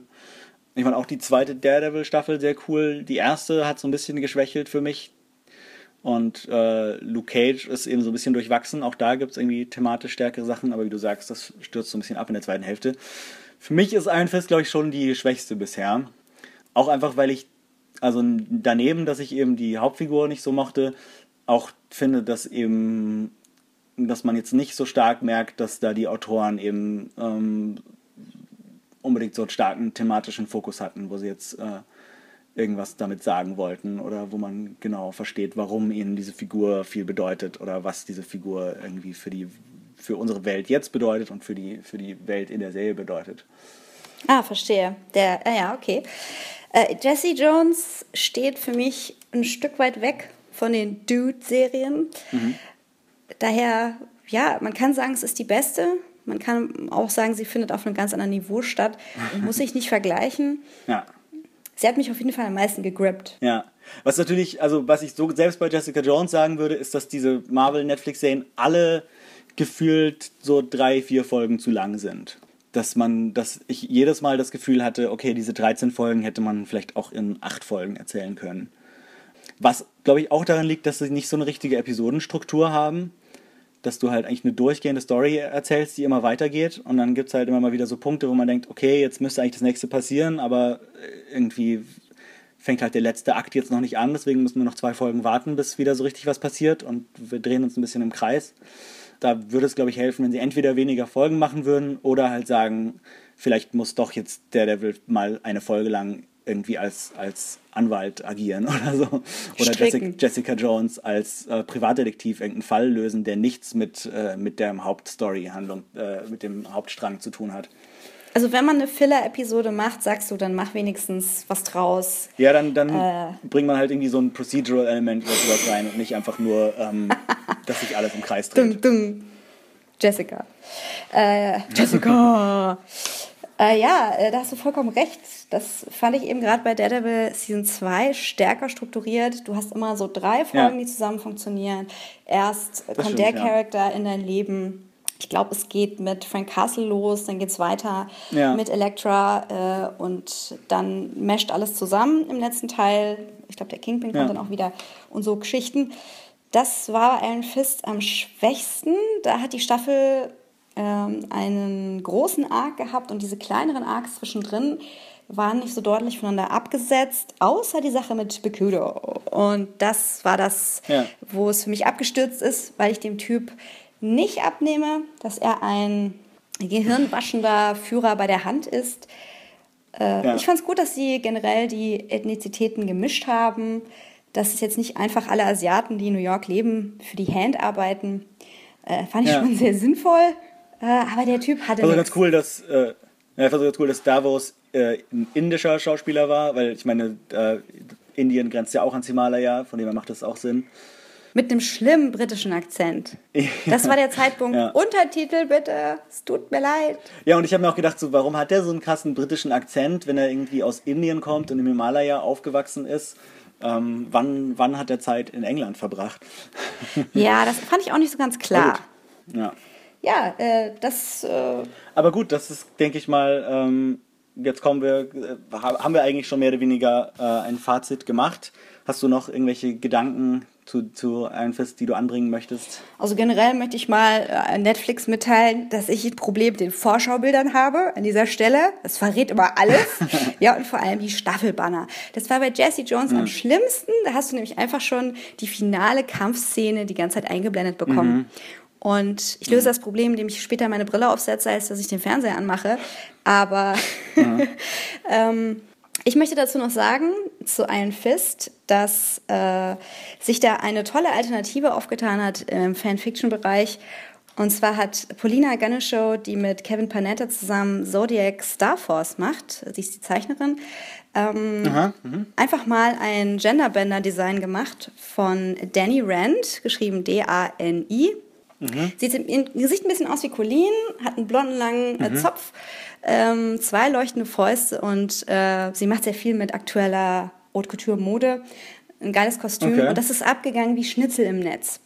Ich fand auch die zweite Daredevil-Staffel sehr cool. Die erste hat so ein bisschen geschwächelt für mich Und äh, Luke Cage ist eben so ein bisschen durchwachsen. Auch da gibt es irgendwie thematisch stärkere Sachen, aber wie du sagst, das stürzt so ein bisschen ab in der zweiten Hälfte. Für mich ist Iron Fist, glaube ich, schon die schwächste bisher. Auch einfach, weil ich, also daneben, dass ich eben die Hauptfigur nicht so mochte, auch finde, dass eben, dass man jetzt nicht so stark merkt, dass da die Autoren eben ähm, unbedingt so einen starken thematischen Fokus hatten, wo sie jetzt äh, irgendwas damit sagen wollten oder wo man genau versteht, warum ihnen diese Figur viel bedeutet oder was diese Figur irgendwie für die für unsere Welt jetzt bedeutet und für die für die Welt in der Serie bedeutet. Ah, verstehe. Der, ah ja, okay. Äh, Jesse Jones steht für mich ein Stück weit weg von den Dude-Serien. Mhm. Daher, ja, man kann sagen, es ist die beste. Man kann auch sagen, sie findet auf einem ganz anderen Niveau statt und <laughs> muss sich nicht vergleichen. Ja. Sie hat mich auf jeden Fall am meisten gegrippt. Ja. Was natürlich, also was ich so selbst bei Jessica Jones sagen würde, ist, dass diese Marvel-Netflix-Serien alle gefühlt so drei, vier Folgen zu lang sind. Dass man, dass ich jedes Mal das Gefühl hatte, okay, diese 13 Folgen hätte man vielleicht auch in acht Folgen erzählen können. Was, glaube ich, auch daran liegt, dass sie nicht so eine richtige Episodenstruktur haben. Dass du halt eigentlich eine durchgehende Story erzählst, die immer weitergeht. Und dann gibt es halt immer mal wieder so Punkte, wo man denkt, okay, jetzt müsste eigentlich das nächste passieren, aber irgendwie fängt halt der letzte Akt jetzt noch nicht an. Deswegen müssen wir noch zwei Folgen warten, bis wieder so richtig was passiert. Und wir drehen uns ein bisschen im Kreis. Da würde es, glaube ich, helfen, wenn sie entweder weniger Folgen machen würden oder halt sagen, vielleicht muss doch jetzt Daredevil mal eine Folge lang irgendwie als, als Anwalt agieren <laughs> oder so. Oder Jessica, Jessica, Jones als äh, Privatdetektiv irgendeinen Fall lösen, der nichts mit, äh, mit der Hauptstory-Handlung, äh, mit dem Hauptstrang zu tun hat. Also wenn man eine Filler-Episode macht, sagst du, dann mach wenigstens was draus. Ja, dann, dann äh. bringt man halt irgendwie so ein Procedural-Element oder sowas rein und nicht einfach nur, ähm, <laughs> dass sich alles im Kreis dreht. Dum, dum. Jessica. Äh, Jessica! <laughs> Äh, ja, äh, da hast du vollkommen recht. Das fand ich eben gerade bei Daredevil Season 2 stärker strukturiert. Du hast immer so drei Folgen, ja. die zusammen funktionieren. Erst das kommt stimmt, der ja. Charakter in dein Leben. Ich glaube, es geht mit Frank Castle los, dann geht es weiter ja. mit Elektra äh, und dann mescht alles zusammen im letzten Teil. Ich glaube, der Kingpin kommt dann auch wieder und so Geschichten. Das war Iron Fist am schwächsten. Da hat die Staffel ähm, einen großen Arc gehabt und diese kleineren Arcs zwischendrin waren nicht so deutlich voneinander abgesetzt, außer die Sache mit Bekudo. Und das war das, ja. wo es für mich abgestürzt ist, weil ich dem Typ nicht abnehme, dass er ein gehirnwaschender Führer bei der Hand ist. Äh, ja. Ich fand es gut, dass sie generell die Ethnizitäten gemischt haben, dass es jetzt nicht einfach alle Asiaten, die in New York leben, für die Hand arbeiten. Äh, fand ich ja. schon sehr sinnvoll. Äh, aber der Typ hatte. Also ganz cool, dass. Äh, ja, also ganz cool, dass Davos äh, ein indischer Schauspieler war, weil ich meine, äh, Indien grenzt ja auch ans Himalaya, von dem her macht das auch Sinn. Mit einem schlimmen britischen Akzent. Das war der Zeitpunkt. Ja. Untertitel bitte, es tut mir leid. Ja, und ich habe mir auch gedacht, so, warum hat der so einen krassen britischen Akzent, wenn er irgendwie aus Indien kommt und im Himalaya aufgewachsen ist? Ähm, wann, wann hat er Zeit in England verbracht? Ja, das fand ich auch nicht so ganz <laughs> klar. Ja ja, äh, das. Äh Aber gut, das ist, denke ich mal, ähm, jetzt kommen wir, äh, haben wir eigentlich schon mehr oder weniger äh, ein Fazit gemacht. Hast du noch irgendwelche Gedanken zu, zu Fest, die du anbringen möchtest? Also generell möchte ich mal äh, Netflix mitteilen, dass ich ein Problem mit den Vorschaubildern habe an dieser Stelle. Das verrät immer alles. <laughs> ja, und vor allem die Staffelbanner. Das war bei Jesse Jones mhm. am schlimmsten. Da hast du nämlich einfach schon die finale Kampfszene die ganze Zeit eingeblendet bekommen. Mhm. Und ich löse mhm. das Problem, indem ich später meine Brille aufsetze, als dass ich den Fernseher anmache. Aber ja. <laughs> ähm, ich möchte dazu noch sagen, zu Iron Fist, dass äh, sich da eine tolle Alternative aufgetan hat im Fanfiction-Bereich. Und zwar hat Paulina Ganeshow, die mit Kevin Panetta zusammen Zodiac Star Force macht, sie ist die Zeichnerin, ähm, Aha, mhm. einfach mal ein Genderbender-Design gemacht von Danny Rand, geschrieben D-A-N-I, Mhm. Sieht im Gesicht ein bisschen aus wie Colleen, hat einen blonden langen äh, mhm. Zopf, ähm, zwei leuchtende Fäuste und äh, sie macht sehr viel mit aktueller Haute Couture Mode. Ein geiles Kostüm okay. und das ist abgegangen wie Schnitzel im Netz.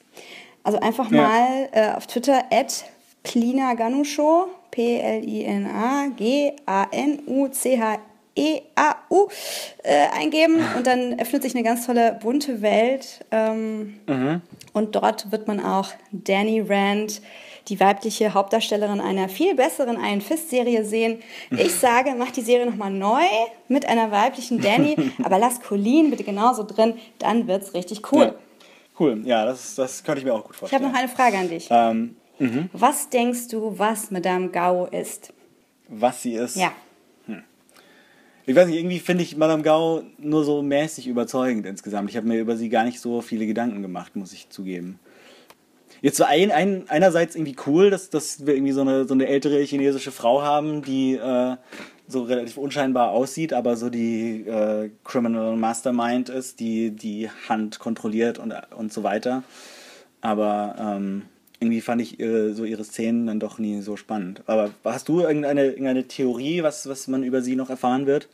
Also einfach ja. mal äh, auf Twitter at Plina Ganusho, P-L-I-N-A-G-A-N-U-C-H E-A-U äh, eingeben und dann öffnet sich eine ganz tolle bunte Welt. Ähm, Und dort wird man auch Danny Rand, die weibliche Hauptdarstellerin einer viel besseren Iron Fist-Serie sehen. Ich <laughs> sage, mach die Serie nochmal neu mit einer weiblichen Danny, <laughs> aber lass Colleen bitte genauso drin, dann wird's richtig cool. Ja. Cool, ja, das, das könnte ich mir auch gut Ich vorstellen. habe noch eine Frage an dich. ähm, Was denkst du, was Madame Gao ist? was sie ist. Ja. Ich weiß nicht, irgendwie finde ich Madame Gao nur so mäßig überzeugend insgesamt. Ich habe mir über sie gar nicht so viele Gedanken gemacht, muss ich zugeben. Jetzt so ein, ein, einerseits irgendwie cool, dass, dass wir irgendwie so eine, so eine ältere chinesische Frau haben, die äh, so relativ unscheinbar aussieht, aber so die äh, Criminal Mastermind ist, die die Hand kontrolliert und, und so weiter. Aber ähm, irgendwie fand ich ihre, so ihre Szenen dann doch nie so spannend. Aber hast du irgendeine, irgendeine Theorie, was, was man über sie noch erfahren wird?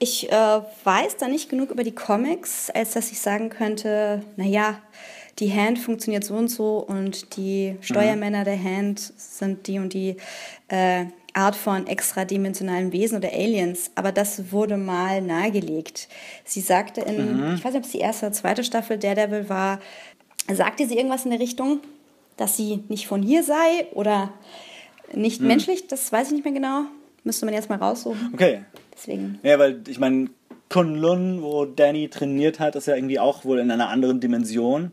Ich äh, weiß da nicht genug über die Comics, als dass ich sagen könnte, naja, die Hand funktioniert so und so und die Steuermänner der Hand sind die und die äh, Art von extradimensionalen Wesen oder Aliens. Aber das wurde mal nahegelegt. Sie sagte in, ich weiß nicht, ob es die erste oder zweite Staffel Daredevil war, sagte sie irgendwas in der Richtung, dass sie nicht von hier sei oder nicht menschlich, das weiß ich nicht mehr genau. Müsste man jetzt mal raussuchen. Okay. Deswegen. Ja, weil ich meine, Kunlun, wo Danny trainiert hat, ist ja irgendwie auch wohl in einer anderen Dimension.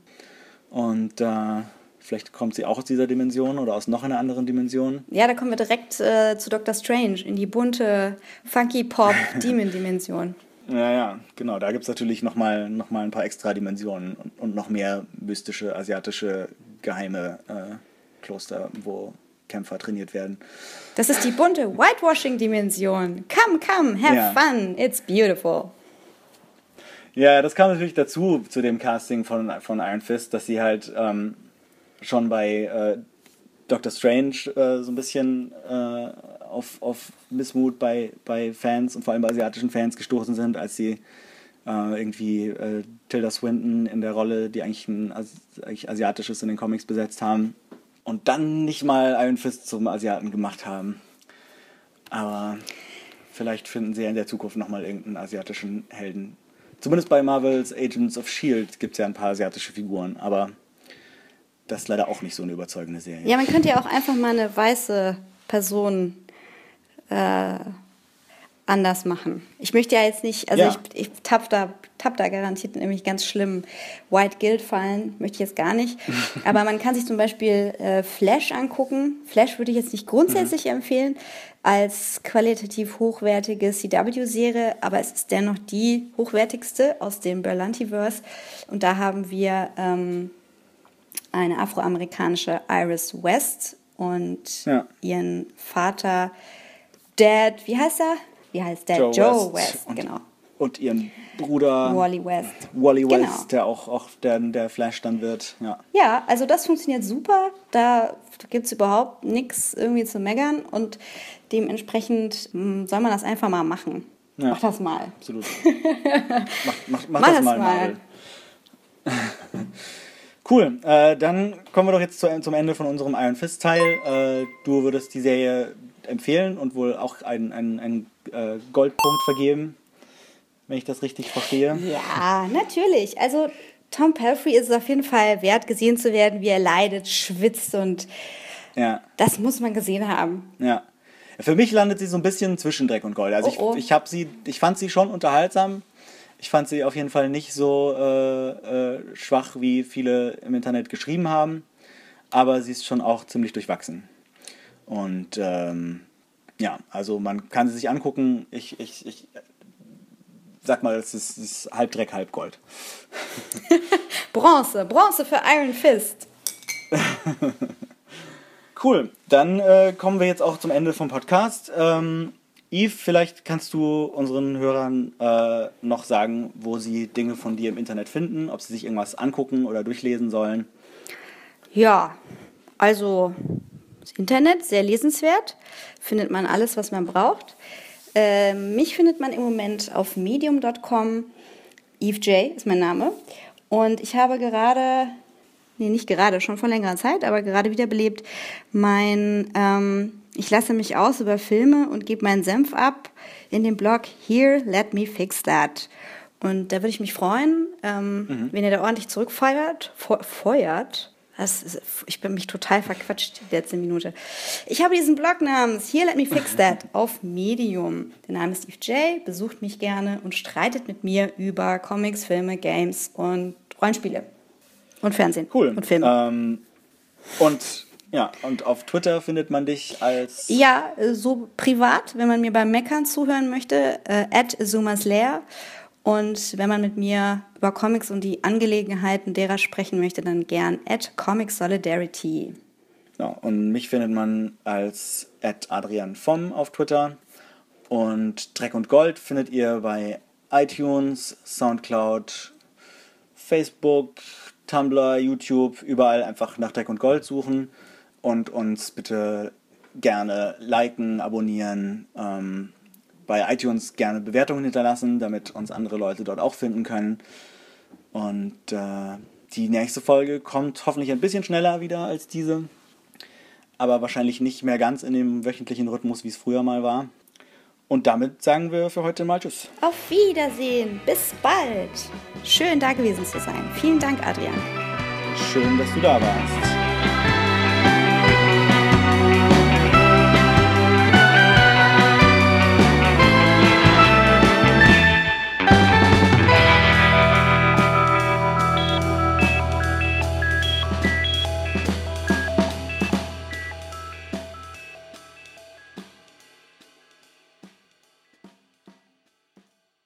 Und äh, vielleicht kommt sie auch aus dieser Dimension oder aus noch einer anderen Dimension. Ja, da kommen wir direkt äh, zu Dr. Strange in die bunte Funky Pop <laughs> Demon Dimension. Ja, ja, genau. Da gibt es natürlich nochmal noch mal ein paar extra Dimensionen und, und noch mehr mystische, asiatische, geheime äh, Kloster, wo Kämpfer trainiert werden. Das ist die bunte Whitewashing Dimension. Come, come, have Ja. fun. It's beautiful. Ja, das kam natürlich dazu, zu dem Casting von, von Iron Fist, dass sie halt ähm, schon bei äh, Doctor Strange äh, so ein bisschen äh, auf, auf Missmut bei, bei Fans und vor allem bei asiatischen Fans gestoßen sind, als sie äh, irgendwie äh, Tilda Swinton in der Rolle, die eigentlich ein eigentlich asiatisch ist, in den Comics besetzt haben und dann nicht mal Iron Fist zum Asiaten gemacht haben. Aber vielleicht finden sie ja in der Zukunft nochmal irgendeinen asiatischen Helden. Zumindest bei Marvels Agents of S.H.I.E.L.D. gibt es ja ein paar asiatische Figuren, aber das ist leider auch nicht so eine überzeugende Serie. Ja, man könnte ja auch einfach mal eine weiße Person äh, anders machen. Ich möchte ja jetzt nicht, also Ja. ich, ich tapp da, tapp da garantiert nämlich ganz schlimm White Guild fallen, möchte ich jetzt gar nicht. <laughs> Aber man kann sich zum Beispiel äh, Flash angucken. Flash würde ich jetzt nicht grundsätzlich empfehlen als qualitativ hochwertige CW-Serie, aber es ist dennoch die hochwertigste aus dem Berlantiverse. Und da haben wir ähm, eine afroamerikanische Iris West und Ja. ihren Vater Dad, wie heißt er? Wie heißt der? Joe, West, und, genau. Und ihren Bruder Wally West. Wally West, Genau. der auch, auch der, der Flash dann wird. Ja. Ja, also das funktioniert super. Da gibt es überhaupt nichts irgendwie zu meckern und dementsprechend mh, soll man das einfach mal machen. Ja. Mach das mal. Absolut. <laughs> mach, mach, mach, Mach das das mal, mal. <laughs> Cool, äh, dann kommen wir doch jetzt zu, zum Ende von unserem Iron Fist Teil. Äh, du würdest die Serie empfehlen und wohl auch einen, einen, einen äh, Goldpunkt vergeben, wenn ich das richtig verstehe. Ja, natürlich. Also Tom Pelfrey ist es auf jeden Fall wert, gesehen zu werden, wie er leidet, schwitzt und Ja, das muss man gesehen haben. ja. Für mich landet sie so ein bisschen zwischen Dreck und Gold. Also Oh, oh. ich, ich habe sie, ich fand sie schon unterhaltsam. Ich fand sie auf jeden Fall nicht so äh, äh, schwach, wie viele im Internet geschrieben haben. Aber sie ist schon auch ziemlich durchwachsen. Und ähm, ja, also man kann sie sich angucken. Ich, ich, ich sag mal, es ist, es ist halb Dreck, halb Gold. <laughs> Bronze, Bronze für Iron Fist. <laughs> Cool, dann äh, kommen wir jetzt auch zum Ende vom Podcast. Ähm, Yves, vielleicht kannst du unseren Hörern äh, noch sagen, wo sie Dinge von dir im Internet finden, ob sie sich irgendwas angucken oder durchlesen sollen. Ja, also das Internet, sehr lesenswert. Findet man alles, was man braucht. Äh, mich findet man im Moment auf medium.com. Eve J ist mein Name. Und ich habe gerade, nee, nicht gerade, schon vor längerer Zeit, aber gerade wiederbelebt, mein, ähm, ich lasse mich aus über Filme und gebe meinen Senf ab in dem Blog Here, Let Me Fix That. Und da würde ich mich freuen, ähm, Mhm. wenn ihr da ordentlich zurückfeuert. Fe- Feuert. Das ich bin mich total verquatscht die letzte Minute. Ich habe diesen Blog namens Here Let Me Fix <laughs> That auf Medium. Der Name ist Steve J. Besucht mich gerne und streitet mit mir über Comics, Filme, Games und Rollenspiele. Und Fernsehen. Cool. Und Filme. Ähm, und ja, und auf Twitter findet man dich als Ja, äh, so privat, wenn man mir beim Meckern zuhören möchte, äh, at Sumaslair. Und wenn man mit mir über Comics und die Angelegenheiten derer sprechen möchte, dann gern at Comic Solidarity. Ja, und mich findet man als Adrian vom auf Twitter. Und Dreck und Gold findet ihr bei iTunes, Soundcloud, Facebook, Tumblr, YouTube, überall einfach nach Dreck und Gold suchen und uns bitte gerne liken, abonnieren, ähm, bei iTunes gerne Bewertungen hinterlassen, damit uns andere Leute dort auch finden können. Und äh, die nächste Folge kommt hoffentlich ein bisschen schneller wieder als diese aber wahrscheinlich nicht mehr ganz in dem wöchentlichen Rhythmus, wie es früher mal war. Und damit sagen wir für heute mal Tschüss. Auf Wiedersehen, bis bald. Schön da gewesen zu sein. Vielen Dank, Adrian. Schön, dass du da warst.